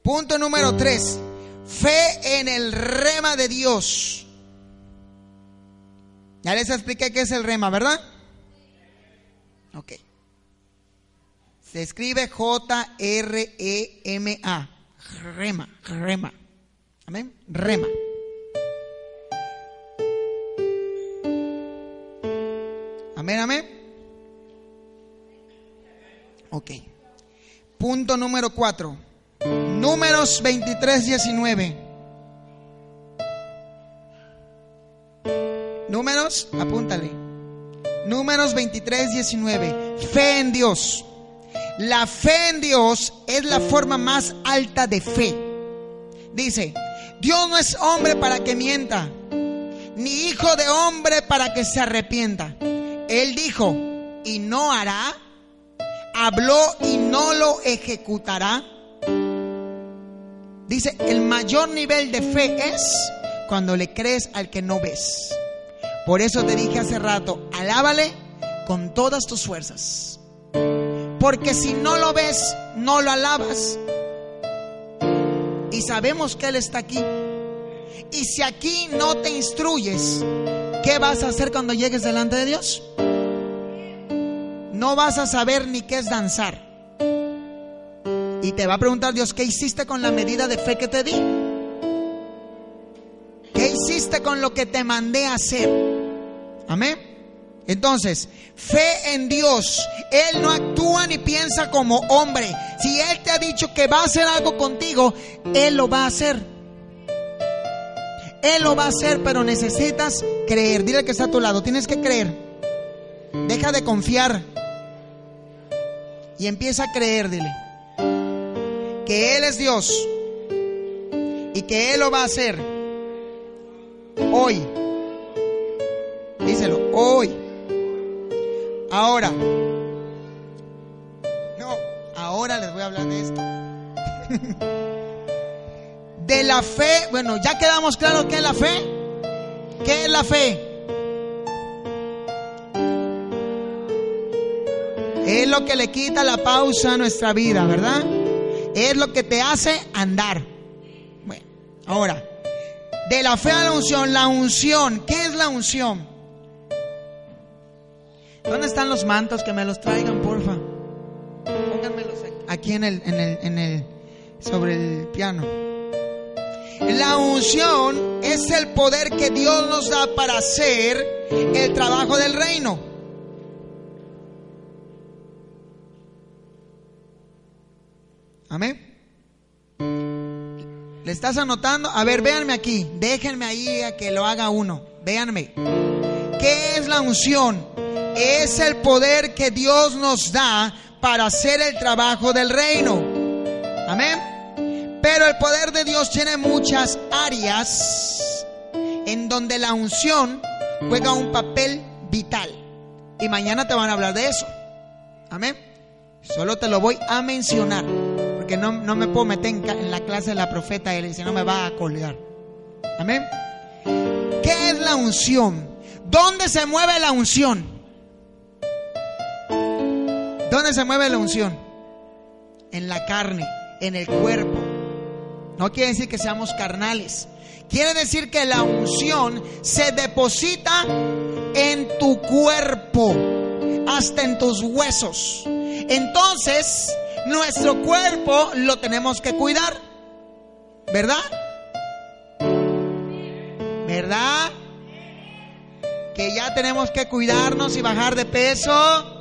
Punto número 3. Fe en el rema de Dios. Ya les expliqué qué es el rema, ¿verdad? Ok. Se escribe J-R-E-M-A. Rema, rema. Amén. Rema. Amén, amén. Ok. Punto número 4. Números 23, 19. Números, apúntale. Números 23, 19. Fe en Dios. La fe en Dios es la forma más alta de fe. Dice, Dios no es hombre para que mienta, ni hijo de hombre para que se arrepienta. Él dijo, y no hará, habló y no lo ejecutará. Dice, el mayor nivel de fe es cuando le crees al que no ves. Por eso te dije hace rato, alábale con todas tus fuerzas. Porque si no lo ves, no lo alabas. Y sabemos que Él está aquí. Y si aquí no te instruyes, ¿qué vas a hacer cuando llegues delante de Dios? No vas a saber ni qué es danzar. Y te va a preguntar Dios, ¿qué hiciste con la medida de fe que te di? ¿Qué hiciste con lo que te mandé a hacer? Amén. Entonces, fe en Dios. Él no actúa ni piensa como hombre. Si Él te ha dicho que va a hacer algo contigo, Él lo va a hacer. Él lo va a hacer, pero necesitas creer. Dile que está a tu lado, tienes que creer. Deja de confiar. Y empieza a creer, dile. Que Él es Dios. Y que Él lo va a hacer. Hoy. Díselo, hoy. Ahora. Ahora les voy a hablar de esto. de la fe, bueno, ya quedamos claros qué es la fe. ¿Qué es la fe? Es lo que le quita la pausa a nuestra vida, ¿verdad? Es lo que te hace andar. Bueno, ahora, de la fe a la unción, la unción, ¿qué es la unción? ¿Dónde están los mantos? Que me los traigan, aquí en el, en el, en el, sobre el piano. La unción es el poder que Dios nos da para hacer el trabajo del reino. Amén. ¿Le estás anotando? A ver, véanme aquí. Déjenme ahí a que lo haga uno. Véanme. ¿Qué es la unción? Es el poder que Dios nos da para hacer el trabajo del reino. Amén. Pero el poder de Dios tiene muchas áreas en donde la unción juega un papel vital. Y mañana te van a hablar de eso. Amén. Solo te lo voy a mencionar porque no, me puedo meter en, la clase de la profeta y si no me va a colgar. Amén. ¿Qué es la unción? ¿Dónde se mueve la unción? ¿Dónde se mueve la unción? En la carne, en el cuerpo. No quiere decir que seamos carnales. Quiere decir que la unción se deposita en tu cuerpo, hasta en tus huesos. Entonces, nuestro cuerpo lo tenemos que cuidar. ¿Verdad? ¿Verdad? Que ya tenemos que cuidarnos y bajar de peso.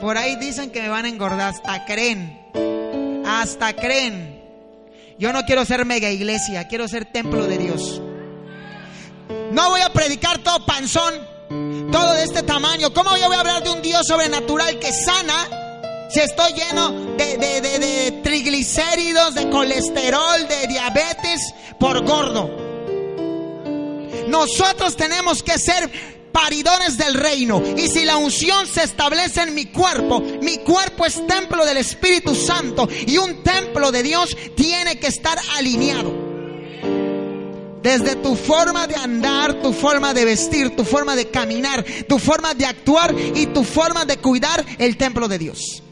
Por ahí dicen que me van a engordar, hasta creen, hasta creen. Yo no quiero ser mega iglesia, quiero ser templo de Dios. No voy a predicar todo panzón todo de este tamaño. ¿Cómo yo voy a hablar de un Dios sobrenatural que sana si estoy lleno de, de triglicéridos, de colesterol, de diabetes por gordo? Nosotros tenemos que ser paridones del reino. Y si la unción se establece en mi cuerpo, mi cuerpo es templo del Espíritu Santo y un templo de Dios tiene que estar alineado. Desde tu forma de andar, tu forma de vestir, tu forma de caminar, tu forma de actuar y tu forma de cuidar el templo de Dios.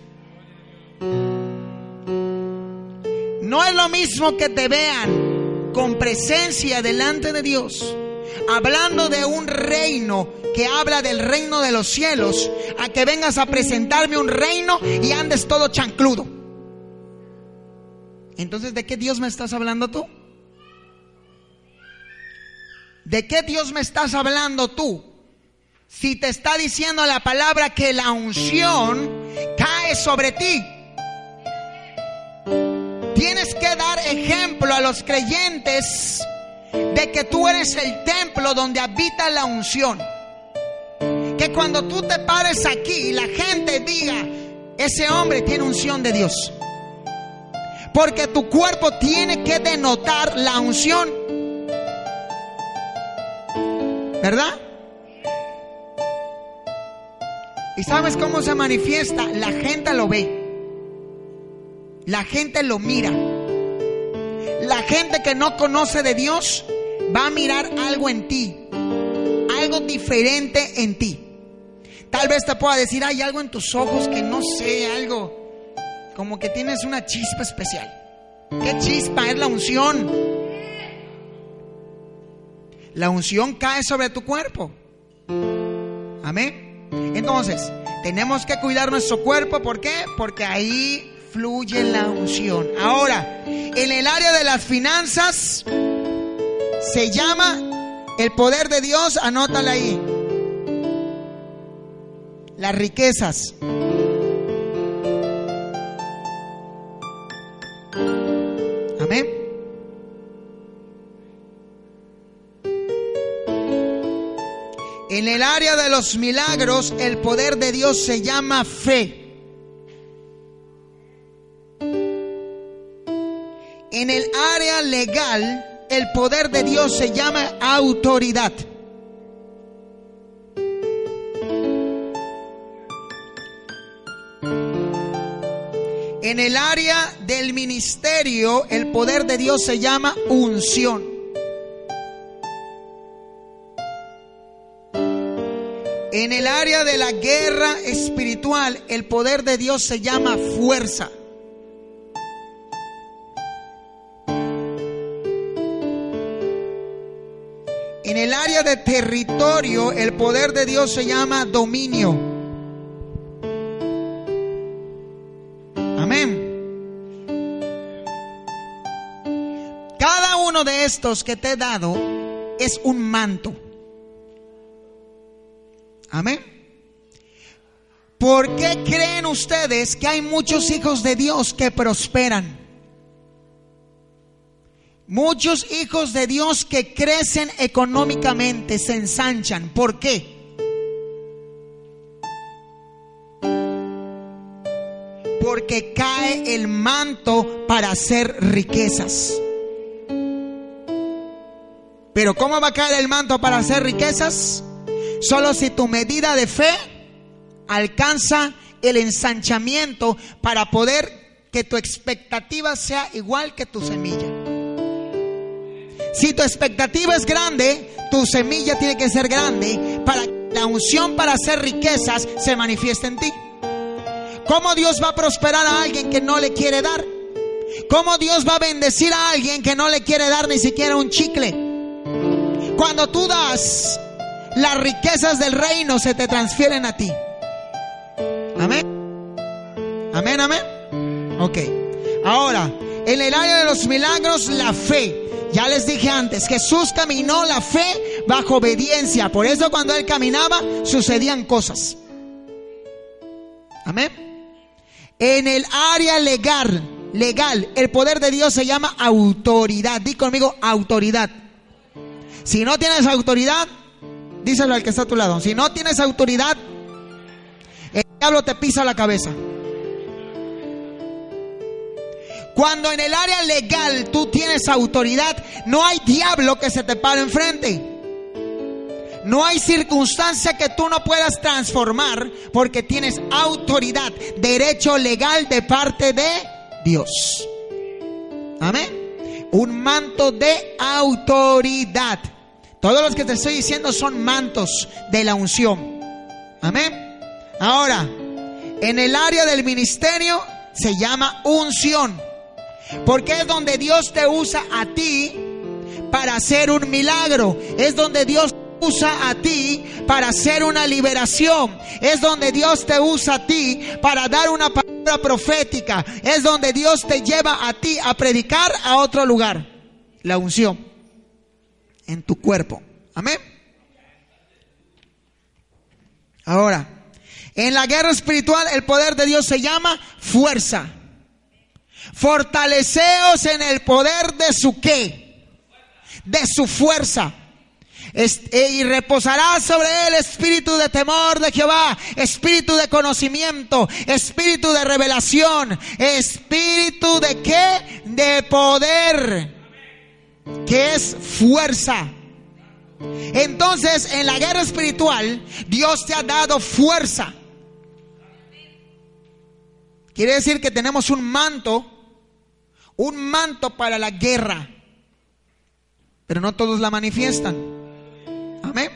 No es lo mismo que te vean con presencia delante de Dios, hablando de un reino que habla del reino de los cielos, a que vengas a presentarme un reino y andes todo chancludo. Entonces, ¿de qué Dios me estás hablando tú? ¿De qué Dios me estás hablando tú? Si te está diciendo la palabra que la unción cae sobre ti. Tienes que dar ejemplo a los creyentes de que tú eres el templo donde habita la unción. Que cuando tú te pares aquí, la gente diga, ese hombre tiene unción de Dios. Porque tu cuerpo tiene que denotar la unción. ¿Verdad? ¿Y sabes cómo se manifiesta? La gente lo ve. La gente lo mira. Gente que no conoce de Dios va a mirar algo en ti. Algo diferente en ti. Tal vez te pueda decir, hay algo en tus ojos que no sé, algo como que tienes una chispa especial. ¿Qué chispa? Es la unción. La unción cae sobre tu cuerpo. Amén. Entonces, tenemos que cuidar nuestro cuerpo. ¿Por qué? Porque ahí fluye la unción. Ahora, en el área de las finanzas, se llama el poder de Dios. Anótala ahí. Las riquezas. Amén. En el área de los milagros, el poder de Dios se llama fe. Legal, el poder de Dios se llama autoridad. En el área del ministerio, el poder de Dios se llama unción. En el área de la guerra espiritual, el poder de Dios se llama fuerza. De territorio, el poder de Dios se llama dominio. Amén. Cada uno de estos que te he dado es un manto. Amén. ¿Por qué creen ustedes que hay muchos hijos de Dios que prosperan? Muchos hijos de Dios que crecen económicamente, se ensanchan. ¿Por qué? Porque cae el manto para hacer riquezas. Pero ¿cómo va a caer el manto para hacer riquezas? Solo si tu medida de fe alcanza el ensanchamiento para poder que tu expectativa sea igual que tu semilla. Si tu expectativa es grande, tu semilla tiene que ser grande para que la unción para hacer riquezas se manifieste en ti. ¿Cómo Dios va a prosperar a alguien que no le quiere dar? ¿Cómo Dios va a bendecir a alguien que no le quiere dar ni siquiera un chicle? Cuando tú das, las riquezas del reino se te transfieren a ti. Amén. Amén, amén. Ok. Ahora, en el área de los milagros, la fe. Ya les dije antes, Jesús caminó la fe bajo obediencia. Por eso cuando él caminaba sucedían cosas. Amén. En el área legal, legal, el poder de Dios se llama autoridad. Di conmigo autoridad. Si no tienes autoridad, díselo al que está a tu lado. Si no tienes autoridad, el diablo te pisa la cabeza. Cuando en el área legal tú tienes autoridad, no hay diablo que se te pare enfrente. No hay circunstancia que tú no puedas transformar porque tienes autoridad, derecho legal de parte de Dios. Amén. Un manto de autoridad. Todos los que te estoy diciendo son mantos de la unción. Amén. Ahora, en el área del ministerio se llama unción. Porque es donde Dios te usa a ti para hacer un milagro. Es donde Dios te usa a ti para hacer una liberación. Es donde Dios te usa a ti para dar una palabra profética. Es donde Dios te lleva a ti a predicar a otro lugar. La unción en tu cuerpo. Amén. Ahora, en la guerra espiritual el poder de Dios se llama fuerza. Fortaleceos en el poder de su qué? De su fuerza. Eh, y reposará sobre él espíritu de temor de Jehová, espíritu de conocimiento, espíritu de revelación, espíritu de qué? De poder, que es fuerza. Entonces, en la guerra espiritual, Dios te ha dado fuerza. Quiere decir que tenemos un manto un manto para la guerra. Pero no todos la manifiestan. Amén.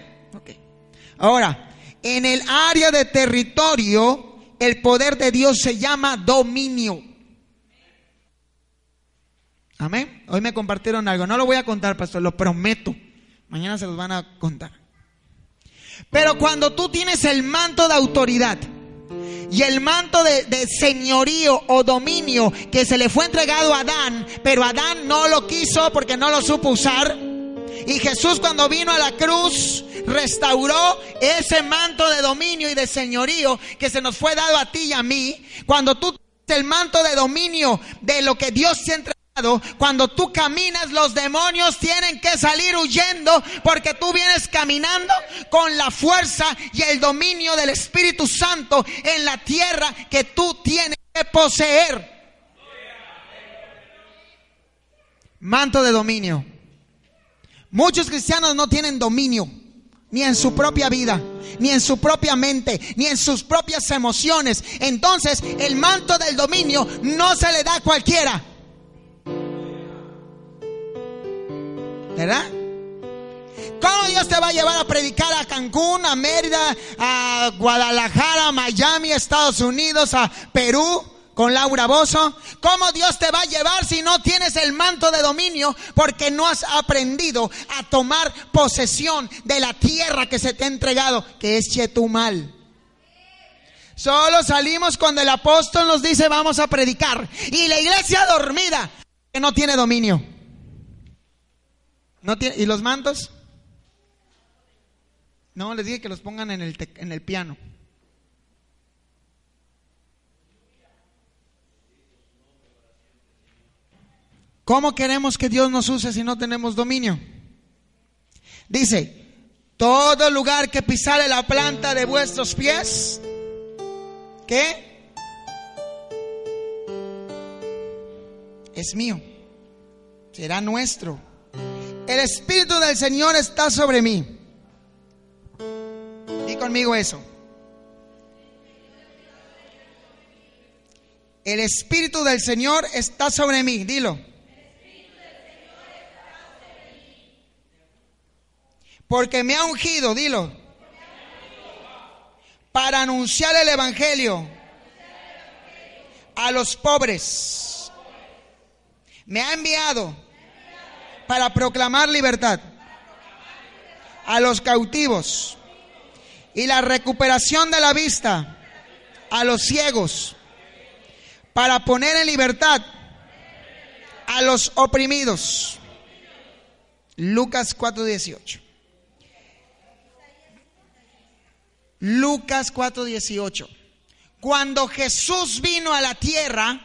Ahora, en el área de territorio, el poder de Dios se llama dominio. Amén. Hoy me compartieron algo. No lo voy a contar, pastor, lo prometo. Mañana se los van a contar. Pero cuando tú tienes el manto de autoridad, y el manto de, señorío o dominio que se le fue entregado a Adán, pero Adán no lo quiso porque no lo supo usar. Y Jesús cuando vino a la cruz restauró ese manto de dominio y de señorío que se nos fue dado a ti y a mí. Cuando tú el manto de dominio de lo que Dios te cuando tú caminas, los demonios tienen que salir huyendo porque tú vienes caminando con la fuerza y el dominio del Espíritu Santo en la tierra que tú tienes que poseer. Manto de dominio. Muchos cristianos no tienen dominio ni en su propia vida, ni en su propia mente, ni en sus propias emociones. Entonces el manto del dominio no se le da a cualquiera. ¿Verdad? ¿Cómo Dios te va a llevar a predicar a Cancún, a Mérida, a Guadalajara, a Miami, Estados Unidos, a Perú? con Laura Bozo. ¿Cómo Dios te va a llevar si no tienes el manto de dominio? Porque no has aprendido a tomar posesión de la tierra que se te ha entregado, que es Chetumal. Solo salimos cuando el apóstol nos dice vamos a predicar. Y la iglesia dormida, que no tiene dominio. ¿No ¿Y los mantos? No, les dije que los pongan en el, en el piano. ¿Cómo queremos que Dios nos use si no tenemos dominio? Dice, todo lugar que pisare la planta de vuestros pies, ¿qué? Es mío, será nuestro. El Espíritu del Señor está sobre mí. Di conmigo eso. El Espíritu del Señor está sobre mí, dilo. Porque me ha ungido, dilo. Para anunciar el Evangelio a los pobres. Me ha enviado para proclamar libertad a los cautivos y la recuperación de la vista a los ciegos para poner en libertad a los oprimidos. Lucas 4:18. Lucas 4:18. Cuando Jesús vino a la tierra,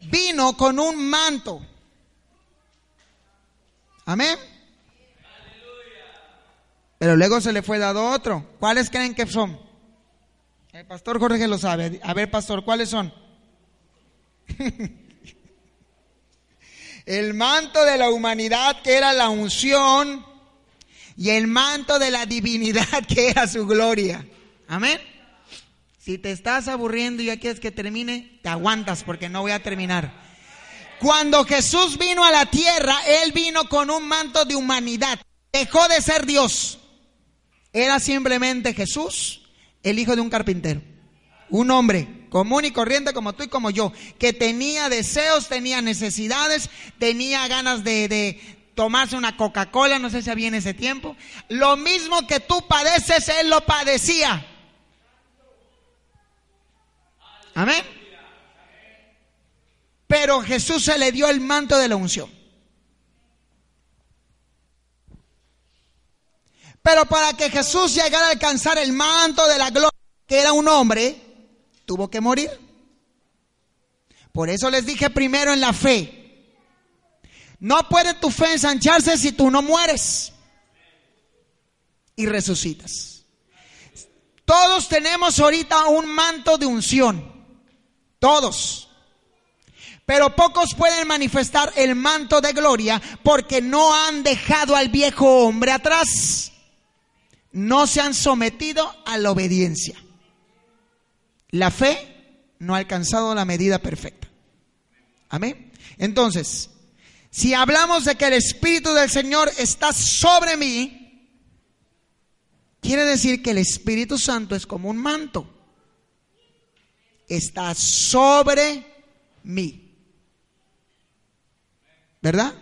vino con un manto. Amén. Pero luego se le fue dado otro. ¿Cuáles creen que son? El pastor Jorge lo sabe. A ver, pastor, ¿cuáles son? el manto de la humanidad que era la unción y el manto de la divinidad que era su gloria. Amén. Si te estás aburriendo y ya quieres que termine, te aguantas porque no voy a terminar. Cuando Jesús vino a la tierra, Él vino con un manto de humanidad. Dejó de ser Dios. Era simplemente Jesús, el hijo de un carpintero. Un hombre común y corriente como tú y como yo, que tenía deseos, tenía necesidades, tenía ganas de, de tomarse una Coca-Cola, no sé si había en ese tiempo. Lo mismo que tú padeces, él lo padecía. Amén. Pero Jesús se le dio el manto de la unción. Pero para que Jesús llegara a alcanzar el manto de la gloria, que era un hombre, tuvo que morir. Por eso les dije primero en la fe. No puede tu fe ensancharse si tú no mueres y resucitas. Todos tenemos ahorita un manto de unción. Todos. Pero pocos pueden manifestar el manto de gloria porque no han dejado al viejo hombre atrás. No se han sometido a la obediencia. La fe no ha alcanzado la medida perfecta. Amén. Entonces, si hablamos de que el Espíritu del Señor está sobre mí, quiere decir que el Espíritu Santo es como un manto. Está sobre mí. ¿Verdad?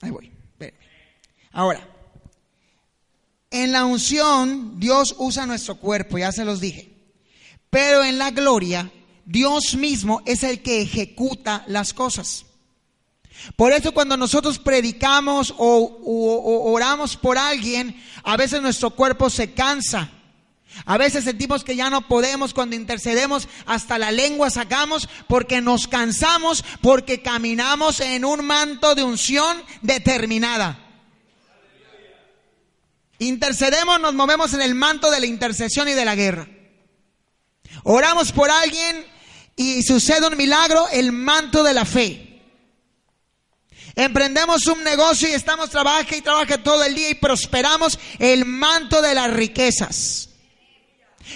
Ahí voy. Ahora, en la unción, Dios usa nuestro cuerpo, ya se los dije. Pero en la gloria, Dios mismo es el que ejecuta las cosas. Por eso cuando nosotros predicamos o, oramos por alguien, a veces nuestro cuerpo se cansa. A veces sentimos que ya no podemos cuando intercedemos, hasta la lengua sacamos porque nos cansamos, porque caminamos en un manto de unción determinada. Intercedemos, nos movemos en el manto de la intercesión y de la guerra. Oramos por alguien y sucede un milagro, el manto de la fe. Emprendemos un negocio y estamos trabaje y trabaje todo el día y prosperamos el manto de las riquezas.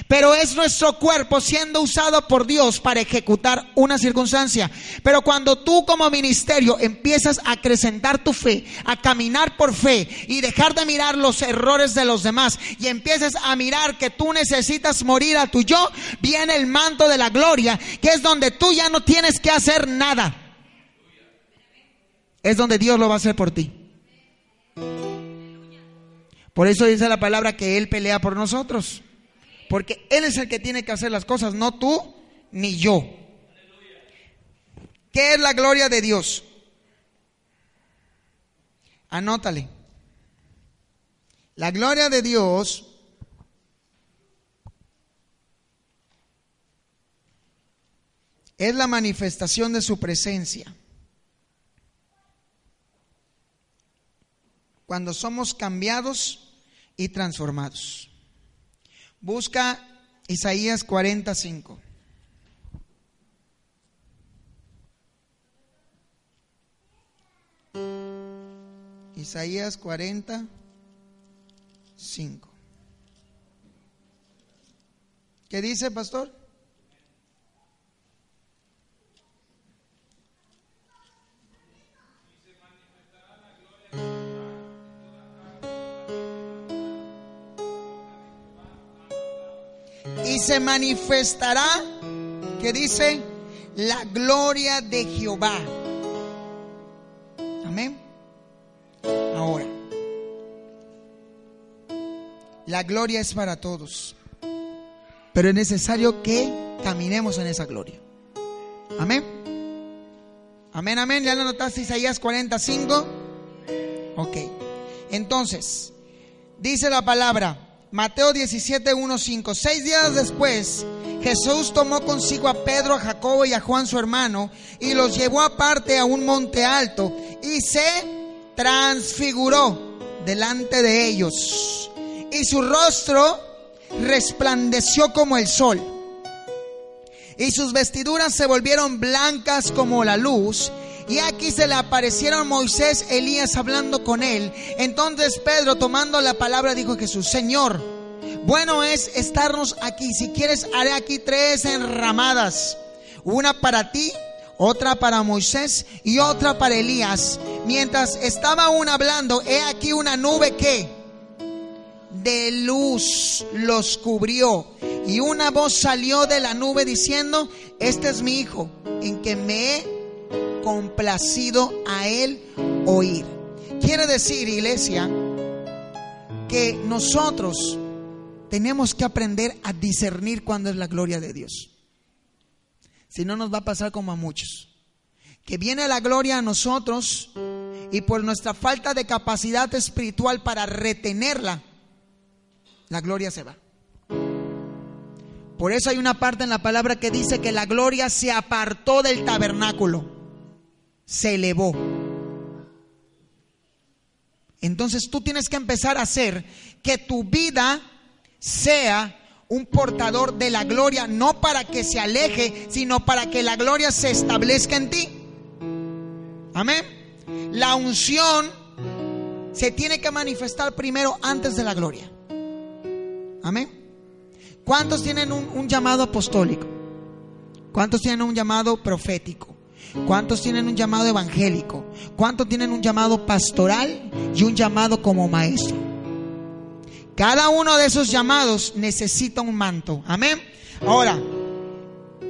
Pero es nuestro cuerpo siendo usado por Dios para ejecutar una circunstancia. Pero cuando tú como ministerio empiezas a acrecentar tu fe, a caminar por fe y dejar de mirar los errores de los demás y empiezas a mirar que tú necesitas morir a tu yo, viene el manto de la gloria, que es donde tú ya no tienes que hacer nada. Es donde Dios lo va a hacer por ti. Por eso dice la palabra que Él pelea por nosotros. Porque Él es el que tiene que hacer las cosas, no tú ni yo. ¿Qué es la gloria de Dios? Anótale. La gloria de Dios es la manifestación de su presencia. Cuando somos cambiados y transformados. Busca Isaías 45. Isaías 45. ¿Qué dice, pastor? Y se manifestará, que dice, la gloria de Jehová. Amén. Ahora, la gloria es para todos, pero es necesario que caminemos en esa gloria. Amén. Amén, amén. ¿Ya lo notaste Isaías 45? Ok. Entonces, dice la palabra, Mateo 17, 1, 5. Seis días después, Jesús tomó consigo a Pedro, a Jacobo y a Juan su hermano y los llevó aparte a un monte alto y se transfiguró delante de ellos. Y su rostro resplandeció como el sol. Y sus vestiduras se volvieron blancas como la luz. Y aquí se le aparecieron Moisés, Elías hablando con él. Entonces Pedro, tomando la palabra, dijo a Jesús, Señor, bueno es estarnos aquí. Si quieres, haré aquí tres enramadas. Una para ti, otra para Moisés y otra para Elías. Mientras estaba aún hablando, he aquí una nube que de luz los cubrió. Y una voz salió de la nube diciendo, este es mi hijo, en que me he complacido a él oír. Quiere decir, iglesia, que nosotros tenemos que aprender a discernir cuándo es la gloria de Dios. Si no nos va a pasar como a muchos. Que viene la gloria a nosotros y por nuestra falta de capacidad espiritual para retenerla, la gloria se va. Por eso hay una parte en la palabra que dice que la gloria se apartó del tabernáculo, se elevó. Entonces tú tienes que empezar a hacer que tu vida sea un portador de la gloria, no para que se aleje, sino para que la gloria se establezca en ti. Amén. La unción se tiene que manifestar primero antes de la gloria. Amén. ¿Cuántos tienen un, un llamado apostólico? ¿Cuántos tienen un llamado profético? ¿Cuántos tienen un llamado evangélico? ¿Cuántos tienen un llamado pastoral y un llamado como maestro? Cada uno de esos llamados necesita un manto. Amén. Ahora,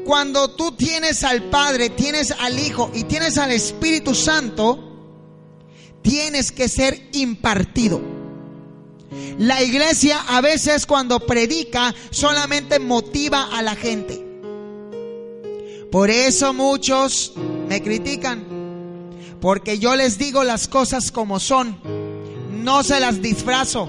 cuando tú tienes al Padre, tienes al Hijo y tienes al Espíritu Santo, tienes que ser impartido. La iglesia a veces cuando predica solamente motiva a la gente. Por eso muchos me critican. Porque yo les digo las cosas como son. No se las disfrazo.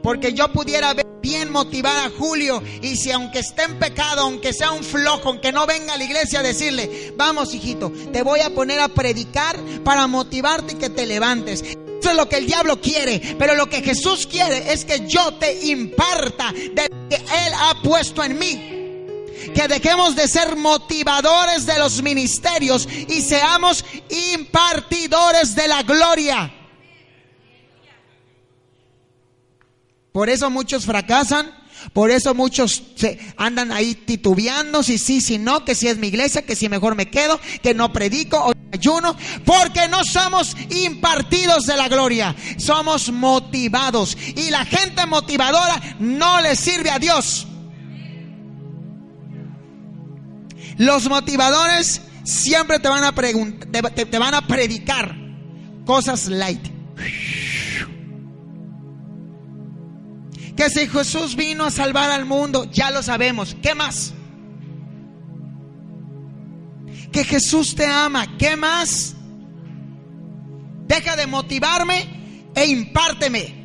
Porque yo pudiera bien motivar a Julio y si aunque esté en pecado, aunque sea un flojo, aunque no venga a la iglesia, decirle, vamos hijito, te voy a poner a predicar para motivarte y que te levantes. Eso es lo que el diablo quiere, pero lo que Jesús quiere es que yo te imparta de lo que Él ha puesto en mí. Que dejemos de ser motivadores de los ministerios y seamos impartidores de la gloria. Por eso muchos fracasan, por eso muchos se andan ahí titubeando, si sí, si no, que si es mi iglesia, que si mejor me quedo, que no predico o ayuno, porque no somos impartidos de la gloria, somos motivados. Y la gente motivadora no le sirve a Dios. Los motivadores siempre te van a preguntar, te, te van a predicar cosas light. Que si Jesús vino a salvar al mundo, ya lo sabemos. ¿Qué más? Que Jesús te ama. ¿Qué más? Deja de motivarme e impárteme.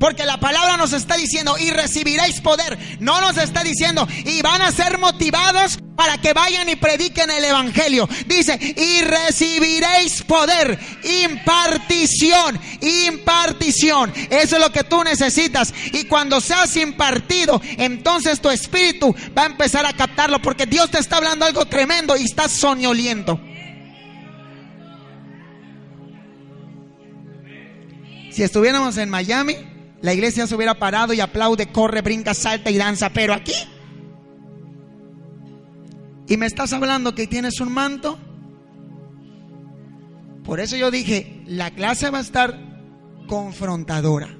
Porque la palabra nos está diciendo, y recibiréis poder. No nos está diciendo, y van a ser motivados para que vayan y prediquen el Evangelio. Dice, y recibiréis poder, impartición, impartición. Eso es lo que tú necesitas. Y cuando seas impartido, entonces tu espíritu va a empezar a captarlo, porque Dios te está hablando algo tremendo y estás soñoliento. Si estuviéramos en Miami, la iglesia se hubiera parado y aplaude, corre, brinca, salta y danza. Pero aquí, y me estás hablando que tienes un manto. Por eso yo dije, la clase va a estar confrontadora.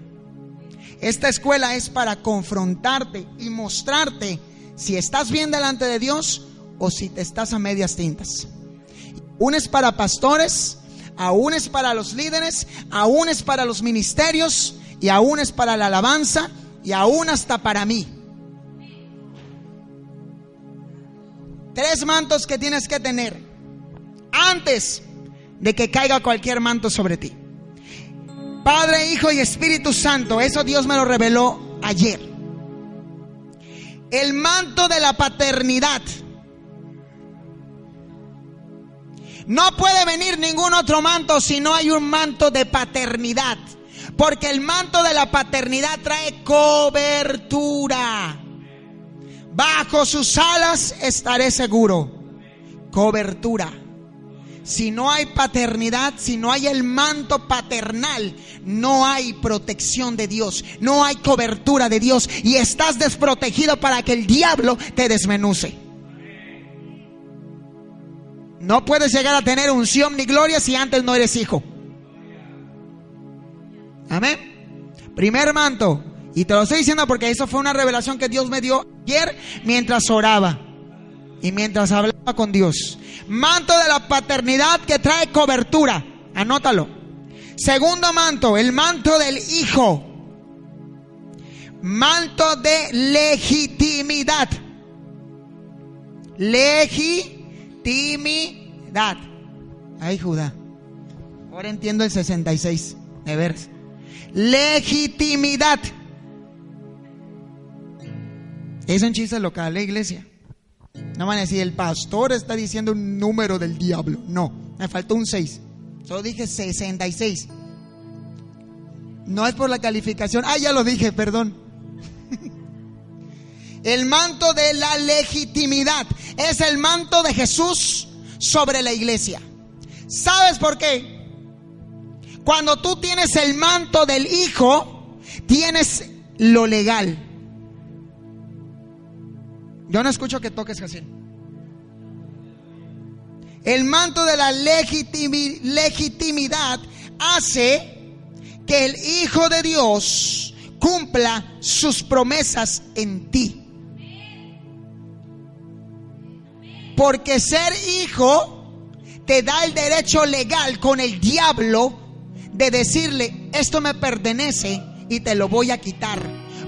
Esta escuela es para confrontarte y mostrarte si estás bien delante de Dios o si te estás a medias tintas. Una es para pastores, aún es para los líderes, aún es para los ministerios y aún es para la alabanza y aún hasta para mí. Tres mantos que tienes que tener antes de que caiga cualquier manto sobre ti. Padre, Hijo y Espíritu Santo, eso Dios me lo reveló ayer. El manto de la paternidad No puede venir ningún otro manto si no hay un manto de paternidad. Porque el manto de la paternidad trae cobertura. Bajo sus alas estaré seguro. Cobertura. Si no hay paternidad, si no hay el manto paternal, no hay protección de Dios, no hay cobertura de Dios y estás desprotegido para que el diablo te desmenuce. No puedes llegar a tener unción ni gloria si antes no eres hijo. Amén. Primer manto. Y te lo estoy diciendo porque eso fue una revelación que Dios me dio ayer mientras oraba y mientras hablaba con Dios. Manto de la paternidad que trae cobertura. Anótalo. Segundo manto, el manto del hijo. Manto de legitimidad. Legitimidad. Ay, Judá. Ahora entiendo el 66 de ver. Legitimidad. Es un chiste local, la iglesia. No van a decir, el pastor está diciendo un número del diablo. No, me faltó un 6. Solo dije 66. No es por la calificación. Ah, ya lo dije, perdón. El manto de la legitimidad es el manto de Jesús sobre la iglesia. ¿Sabes por qué? Cuando tú tienes el manto del Hijo, tienes lo legal. Yo no escucho que toques así. El manto de la legitimidad hace que el Hijo de Dios cumpla sus promesas en ti. Porque ser hijo te da el derecho legal con el diablo de decirle, esto me pertenece y te lo voy a quitar.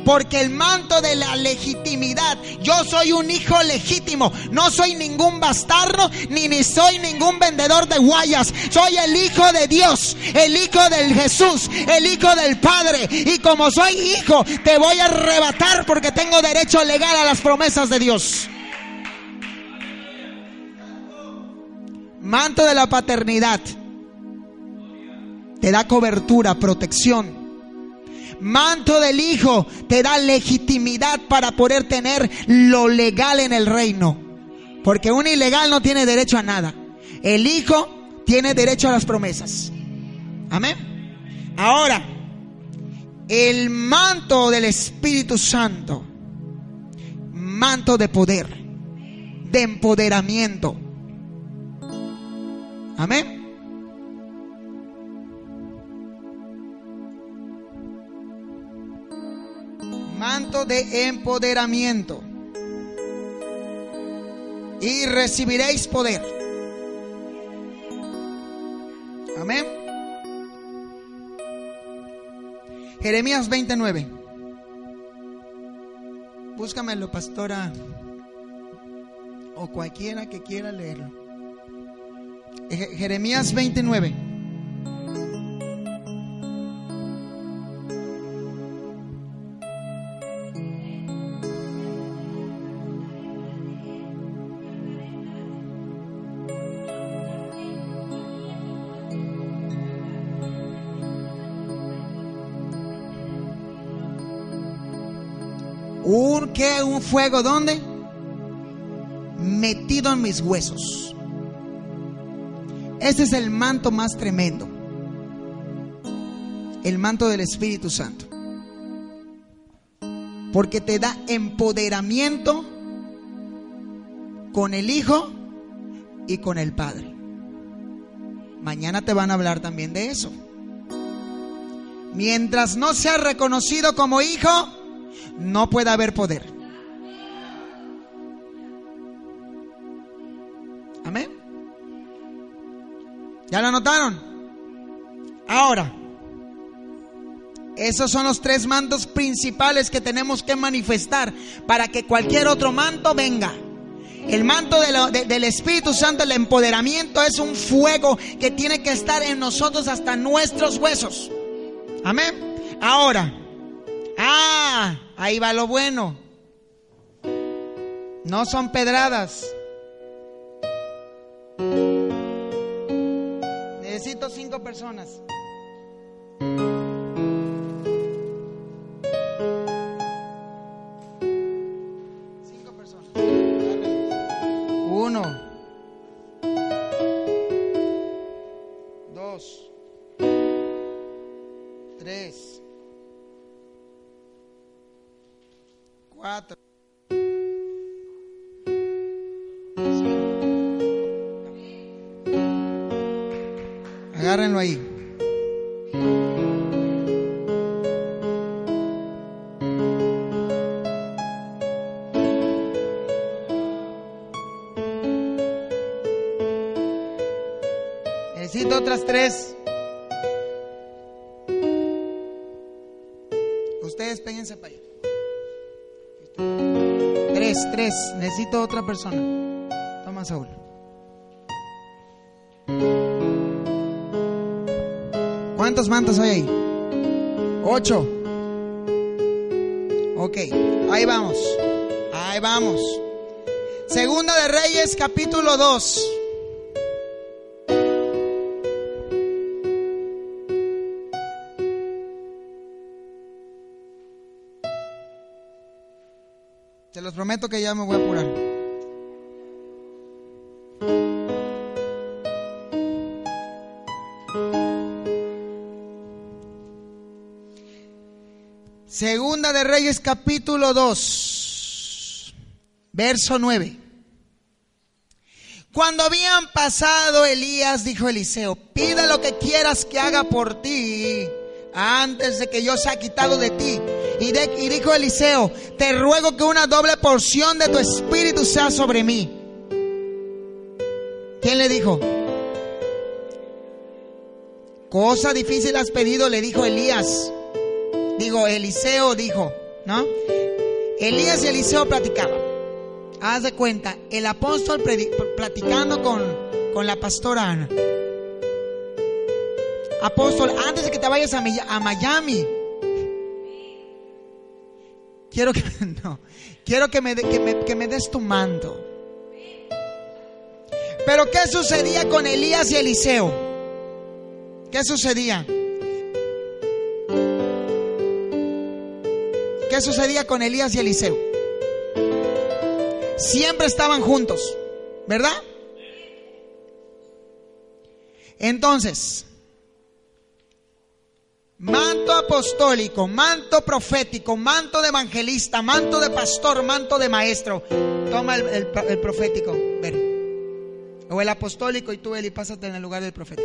Porque el manto de la legitimidad, yo soy un hijo legítimo, no soy ningún bastardo, ni, ni soy ningún vendedor de guayas, soy el hijo de Dios, el hijo del Jesús, el hijo del Padre. Y como soy hijo, te voy a arrebatar porque tengo derecho legal a las promesas de Dios. manto de la paternidad te da cobertura, protección. Manto del Hijo te da legitimidad para poder tener lo legal en el reino. Porque un ilegal no tiene derecho a nada. El Hijo tiene derecho a las promesas. Amén. Ahora, el manto del Espíritu Santo, manto de poder, de empoderamiento Amén. De empoderamiento. Y recibiréis poder. Amén. Jeremías 29. Búscamelo, pastora, o cualquiera que quiera leerlo. Jeremías 29. Fuego dónde? Metido en mis huesos. Ese es el manto más tremendo. El manto del Espíritu Santo. Porque te da empoderamiento con el Hijo y con el Padre. Mañana te van a hablar también de eso. Mientras no seas reconocido como hijo, no puede haber poder. ¿Ya lo notaron? Ahora, esos son los tres mantos principales que tenemos que manifestar para que cualquier otro manto venga. El manto del Espíritu Santo, el empoderamiento es un fuego que tiene que estar en nosotros hasta nuestros huesos. Amén. Ahora, ah, ahí va lo bueno. No son pedradas. Necesito cinco personas. Cinco personas. Uno. Dos. Tres. Cuatro. Ahí. Necesito otras tres. Ustedes péguense para allá. Tres, tres. Necesito otra persona. Toma, Saúl. ¿Cuántos mantos hay ahí? Ocho. Ok, ahí vamos. Ahí vamos. Segunda de Reyes, capítulo 2. Te los prometo que ya me voy a apurar. Segunda de Reyes capítulo 2, verso 9. Cuando habían pasado Elías, dijo Eliseo, pide lo que quieras que haga por ti antes de que yo sea quitado de ti. Y, y dijo Eliseo, te ruego que una doble porción de tu espíritu sea sobre mí. ¿Quién le dijo? Cosa difícil has pedido, le dijo Elías. Digo, Eliseo dijo, ¿no? Elías y Eliseo platicaban. Haz de cuenta, el apóstol platicando con, con la pastora Ana. Apóstol, antes de que te vayas a, Miami, quiero que, no, quiero que me, que, me, que me des tu manto. Pero ¿qué sucedía con Elías y Eliseo? ¿Qué sucedía? ¿Qué sucedía con Elías y Eliseo? Siempre estaban juntos, ¿verdad? Entonces, manto apostólico, manto profético, manto de evangelista, manto de pastor, manto de maestro. Toma el, el, profético, ven. O el apostólico y tú, Eli, pásate en el lugar del profeta.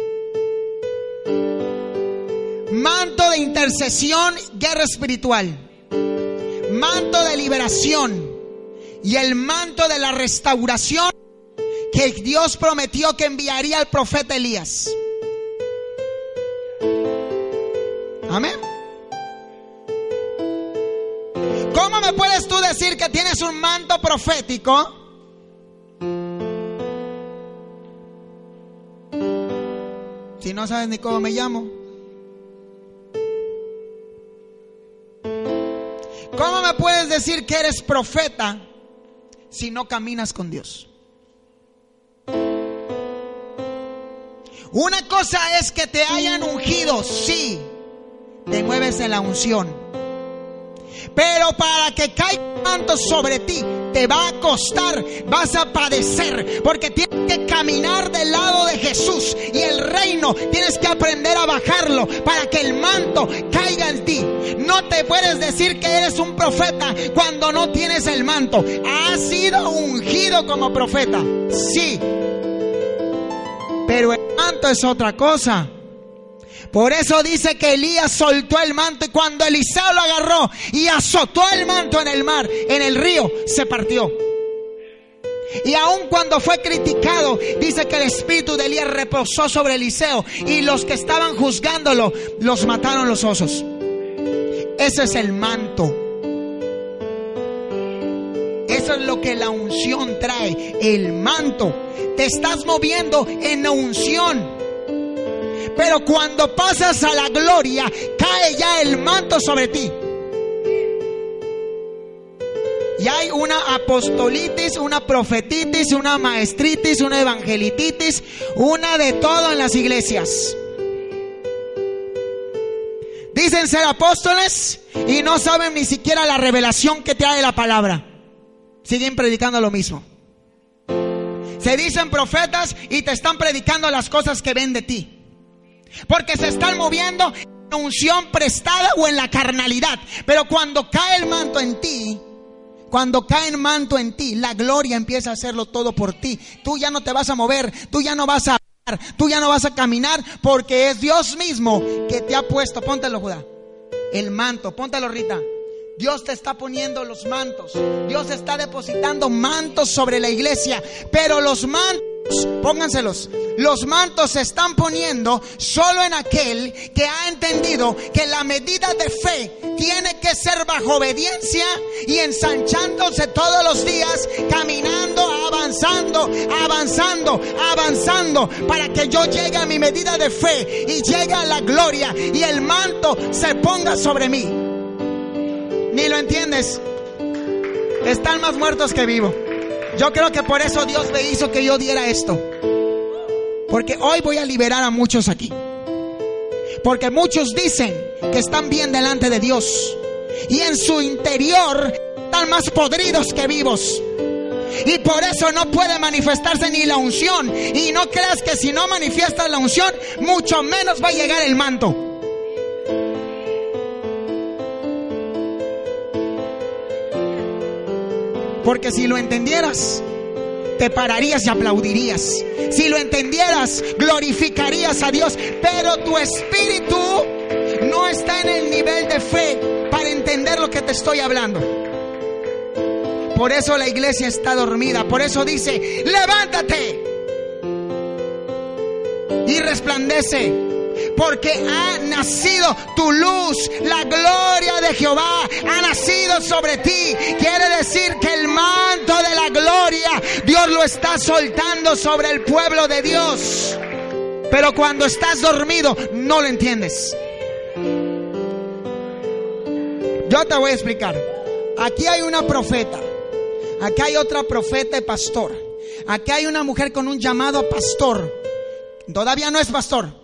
Manto de intercesión, guerra espiritual manto de liberación y el manto de la restauración que Dios prometió que enviaría al profeta Elías. Amén. ¿Cómo me puedes tú decir que tienes un manto profético? Si no sabes ni cómo me llamo. Puedes decir que eres profeta si no caminas con Dios? Una cosa es que te hayan ungido, sí, te mueves en la unción. Pero para que caiga manto sobre ti, te va a costar, vas a padecer, porque tienes que caminar del lado de Jesús y el reino tienes que aprender a bajarlo para que el manto caiga en ti. No te puedes decir que eres un profeta cuando no tienes el manto. Has sido ungido como profeta, sí, pero el manto es otra cosa. Por eso dice que Elías soltó el manto y cuando Eliseo lo agarró y azotó el manto en el mar, en el río, se partió. Y aun cuando fue criticado, dice que el espíritu de Elías reposó sobre Eliseo y los que estaban juzgándolo los mataron los osos. Ese es el manto. Eso es lo que la unción trae, el manto. Te estás moviendo en la unción. Pero cuando pasas a la gloria, cae ya el manto sobre ti. Y hay una apostolitis, una profetitis, una maestritis, una evangelititis, una de todo en las iglesias. Dicen ser apóstoles y no saben ni siquiera la revelación que trae la palabra. Siguen predicando lo mismo. Se dicen profetas y te están predicando las cosas que ven de ti. Porque se están moviendo en unción prestada o en la carnalidad. Pero cuando cae el manto en ti, cuando cae el manto en ti, la gloria empieza a hacerlo todo por ti. Tú ya no te vas a mover, tú ya no vas a tú ya no vas a caminar, porque es Dios mismo que te ha puesto. Póntelo, Judá. El manto, póntelo, Rita. Dios te está poniendo los mantos. Dios está depositando mantos sobre la iglesia. Pero los mantos pónganselos. Los mantos se están poniendo solo en aquel que ha entendido que la medida de fe tiene que ser bajo obediencia y ensanchándose todos los días, caminando, avanzando, avanzando, avanzando, para que yo llegue a mi medida de fe y llegue a la gloria y el manto se ponga sobre mí. ¿Ni lo entiendes? Están más muertos que vivos. Yo creo que por eso Dios me hizo que yo diera esto. Porque hoy voy a liberar a muchos aquí. Porque muchos dicen que están bien delante de Dios. Y en su interior están más podridos que vivos. Y por eso no puede manifestarse ni la unción. Y no creas que si no manifiestas la unción, mucho menos va a llegar el manto. Porque si lo entendieras, te pararías y aplaudirías. Si lo entendieras, glorificarías a Dios. Pero tu espíritu no está en el nivel de fe para entender lo que te estoy hablando. Por eso la iglesia está dormida. Por eso dice, levántate y resplandece porque ha nacido tu luz, la gloria de Jehová ha nacido sobre ti. Quiere decir que el manto de la gloria Dios lo está soltando sobre el pueblo de Dios. Pero cuando estás dormido no lo entiendes. Yo te voy a explicar. Aquí hay una profeta. Aquí hay otra profeta y pastor. Aquí hay una mujer con un llamado pastor. Todavía no es pastor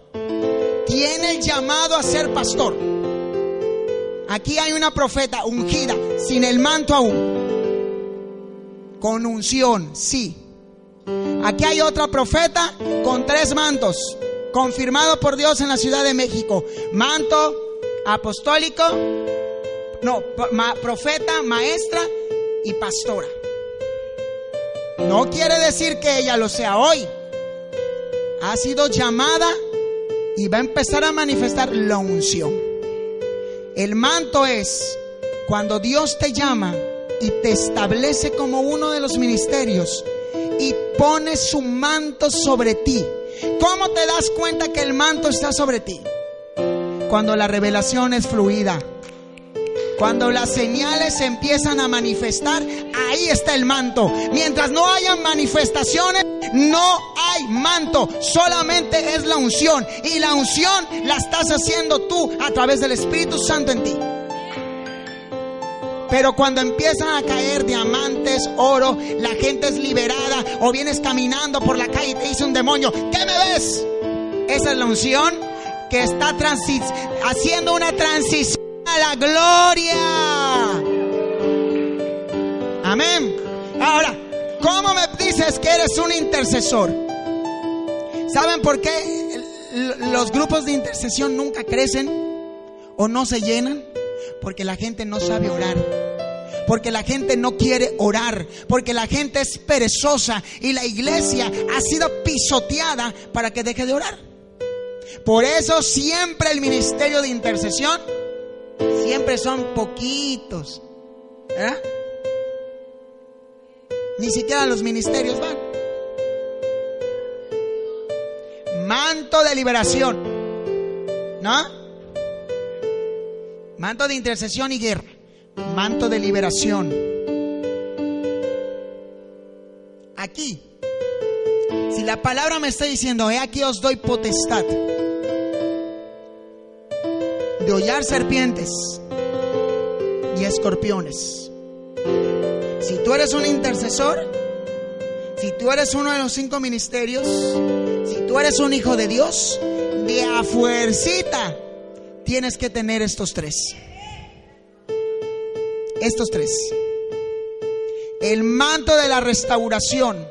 tiene el llamado a ser pastor. Aquí hay una profeta ungida, sin el manto aún. Con unción, sí. Aquí hay otra profeta con tres mantos, confirmado por Dios en la Ciudad de México. Manto apostólico, no, profeta, maestra y pastora. No quiere decir que ella lo sea hoy. Ha sido llamada y va a empezar a manifestar la unción. El manto es cuando Dios te llama y te establece como uno de los ministerios y pone su manto sobre ti. ¿Cómo te das cuenta que el manto está sobre ti? Cuando la revelación es fluida. Cuando las señales se empiezan a manifestar, ahí está el manto. Mientras no hayan manifestaciones, no hay manto, solamente es la unción. Y la unción la estás haciendo tú a través del Espíritu Santo en ti. Pero cuando empiezan a caer diamantes, oro, la gente es liberada o vienes caminando por la calle y te dice un demonio, ¿qué me ves? Esa es la unción que está haciendo una transición a la gloria. Amén. Ahora, ¿cómo me dices que eres un intercesor. ¿Saben por qué los grupos de intercesión nunca crecen o no se llenan? Porque la gente no sabe orar. Porque la gente no quiere orar. Porque la gente es perezosa. Y la iglesia ha sido pisoteada para que deje de orar. Por eso siempre el ministerio de intercesión, siempre son poquitos. ¿Verdad? Ni siquiera los ministerios van. Manto de liberación. ¿No? Manto de intercesión y guerra. Manto de liberación. Aquí. Si la palabra me está diciendo, he aquí os doy potestad de hollar serpientes y escorpiones. Si tú eres un intercesor, si tú eres uno de los cinco ministerios, si tú eres un hijo de Dios, de a fuercita tienes que tener estos tres. Estos tres. El manto de la restauración,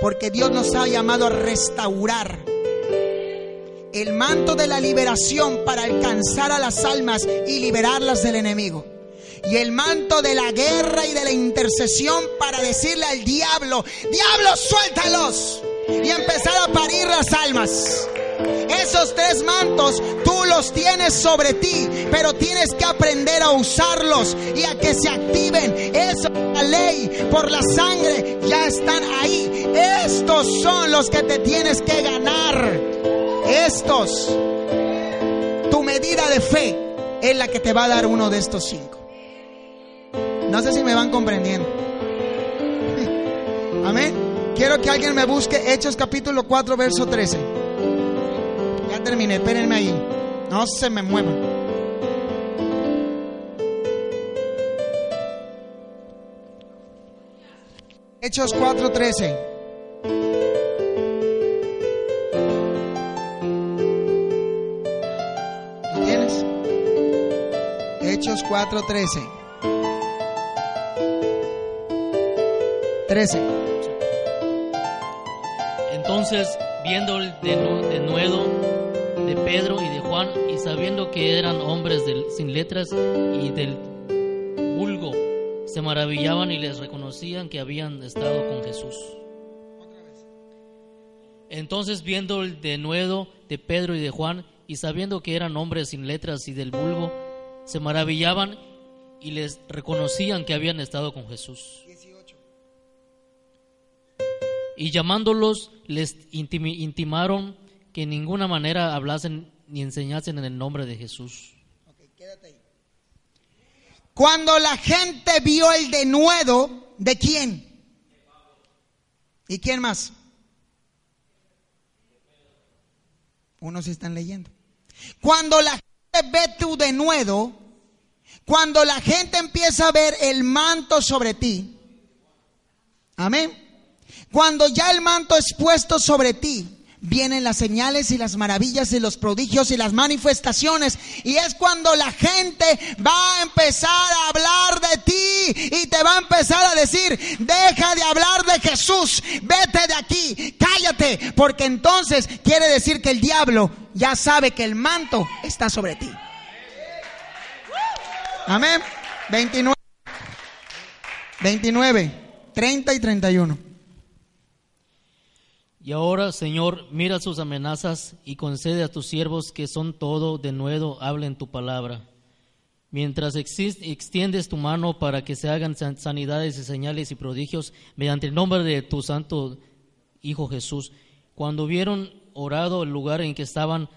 porque Dios nos ha llamado a restaurar el manto de la liberación para alcanzar a las almas y liberarlas del enemigo. Y el manto de la guerra y de la intercesión para decirle al diablo, diablo, suéltalos. Y empezar a parir las almas. Esos tres mantos tú los tienes sobre ti, pero tienes que aprender a usarlos y a que se activen. Eso la ley por la sangre ya están ahí. Estos son los que te tienes que ganar estos, tu medida de fe es la que te va a dar uno de estos cinco. No sé si me van comprendiendo. Amén. Quiero que alguien me busque Hechos capítulo 4, verso 13. Ya terminé, espérenme ahí. No se me muevan. Hechos 4, 13. Hechos 4:13. 13. Entonces, viendo el denuedo de Pedro y de Juan y sabiendo que eran hombres sin letras y del vulgo, se maravillaban y les reconocían que habían estado con Jesús. Entonces, viendo el denuedo de Pedro y de Juan y sabiendo que eran hombres sin letras y del vulgo, se maravillaban y les reconocían que habían estado con Jesús. Y llamándolos, les intimaron que en ninguna manera hablasen ni enseñasen en el nombre de Jesús. Cuando la gente vio el denuedo, ¿de quién? ¿Y quién más? Unos están leyendo. Cuando la gente ve tu denuedo, cuando la gente empieza a ver el manto sobre ti, amén. Cuando ya el manto es puesto sobre ti, vienen las señales y las maravillas y los prodigios y las manifestaciones. Y es cuando la gente va a empezar a hablar de ti y te va a empezar a decir, deja de hablar de Jesús, vete de aquí, cállate, porque entonces quiere decir que el diablo ya sabe que el manto está sobre ti. Amén. 29. 29, 30 y 31. Y ahora, Señor, mira sus amenazas y concede a tus siervos que son todo de nuevo, hablen tu palabra. Mientras extiendes tu mano para que se hagan sanidades y señales y prodigios mediante el nombre de tu santo Hijo Jesús. Cuando hubieron orado el lugar en que estaban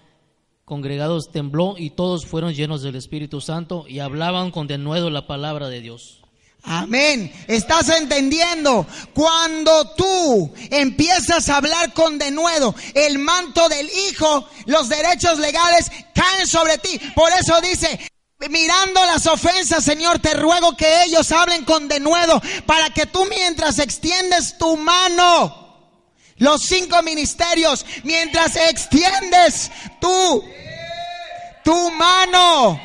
congregados tembló y todos fueron llenos del Espíritu Santo y hablaban con denuedo la palabra de Dios. Amén. ¿Estás entendiendo? Cuando tú empiezas a hablar con denuedo, el manto del Hijo, los derechos legales caen sobre ti. Por eso dice, mirando las ofensas, Señor, te ruego que ellos hablen con denuedo para que tú mientras extiendes tu mano, los cinco ministerios, mientras extiendes tú, tu mano,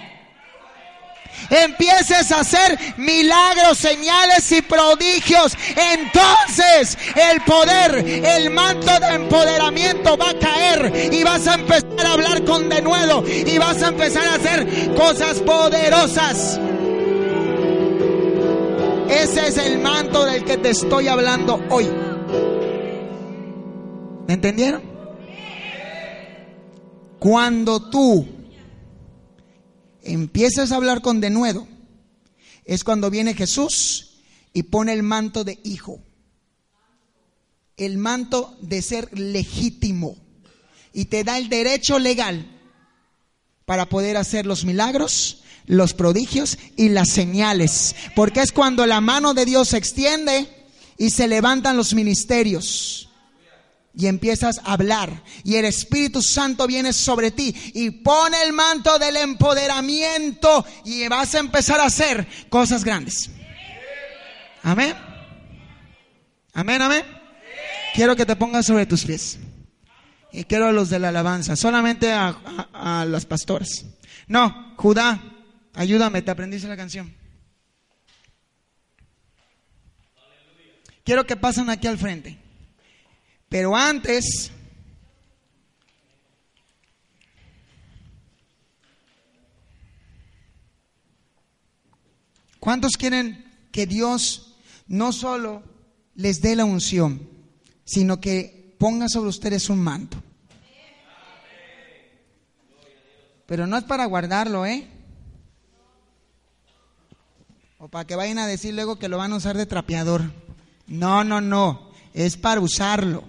empieces a hacer milagros, señales y prodigios, entonces el poder, el manto de empoderamiento va a caer y vas a empezar a hablar con denuedo y vas a empezar a hacer cosas poderosas. Ese es el manto del que te estoy hablando hoy. ¿Me entendieron? Cuando tú empiezas a hablar con denuedo, es cuando viene Jesús y pone el manto de hijo. El manto de ser legítimo. Y te da el derecho legal para poder hacer los milagros, los prodigios y las señales. Porque es cuando la mano de Dios se extiende y se levantan los ministerios. Y empiezas a hablar. Y el Espíritu Santo viene sobre ti y pone el manto del empoderamiento. Y vas a empezar a hacer cosas grandes. Amén. Amén, amén. Quiero que te pongas sobre tus pies. Y quiero a los de la alabanza. Solamente a, a, las pastoras. No, Judá. Ayúdame, te aprendiste la canción. Quiero que pasen aquí al frente. Pero antes, ¿cuántos quieren que Dios no solo les dé la unción, sino que ponga sobre ustedes un manto? Pero no es para guardarlo, ¿eh? O para que vayan a decir luego que lo van a usar de trapeador. No, no, no. Es para usarlo.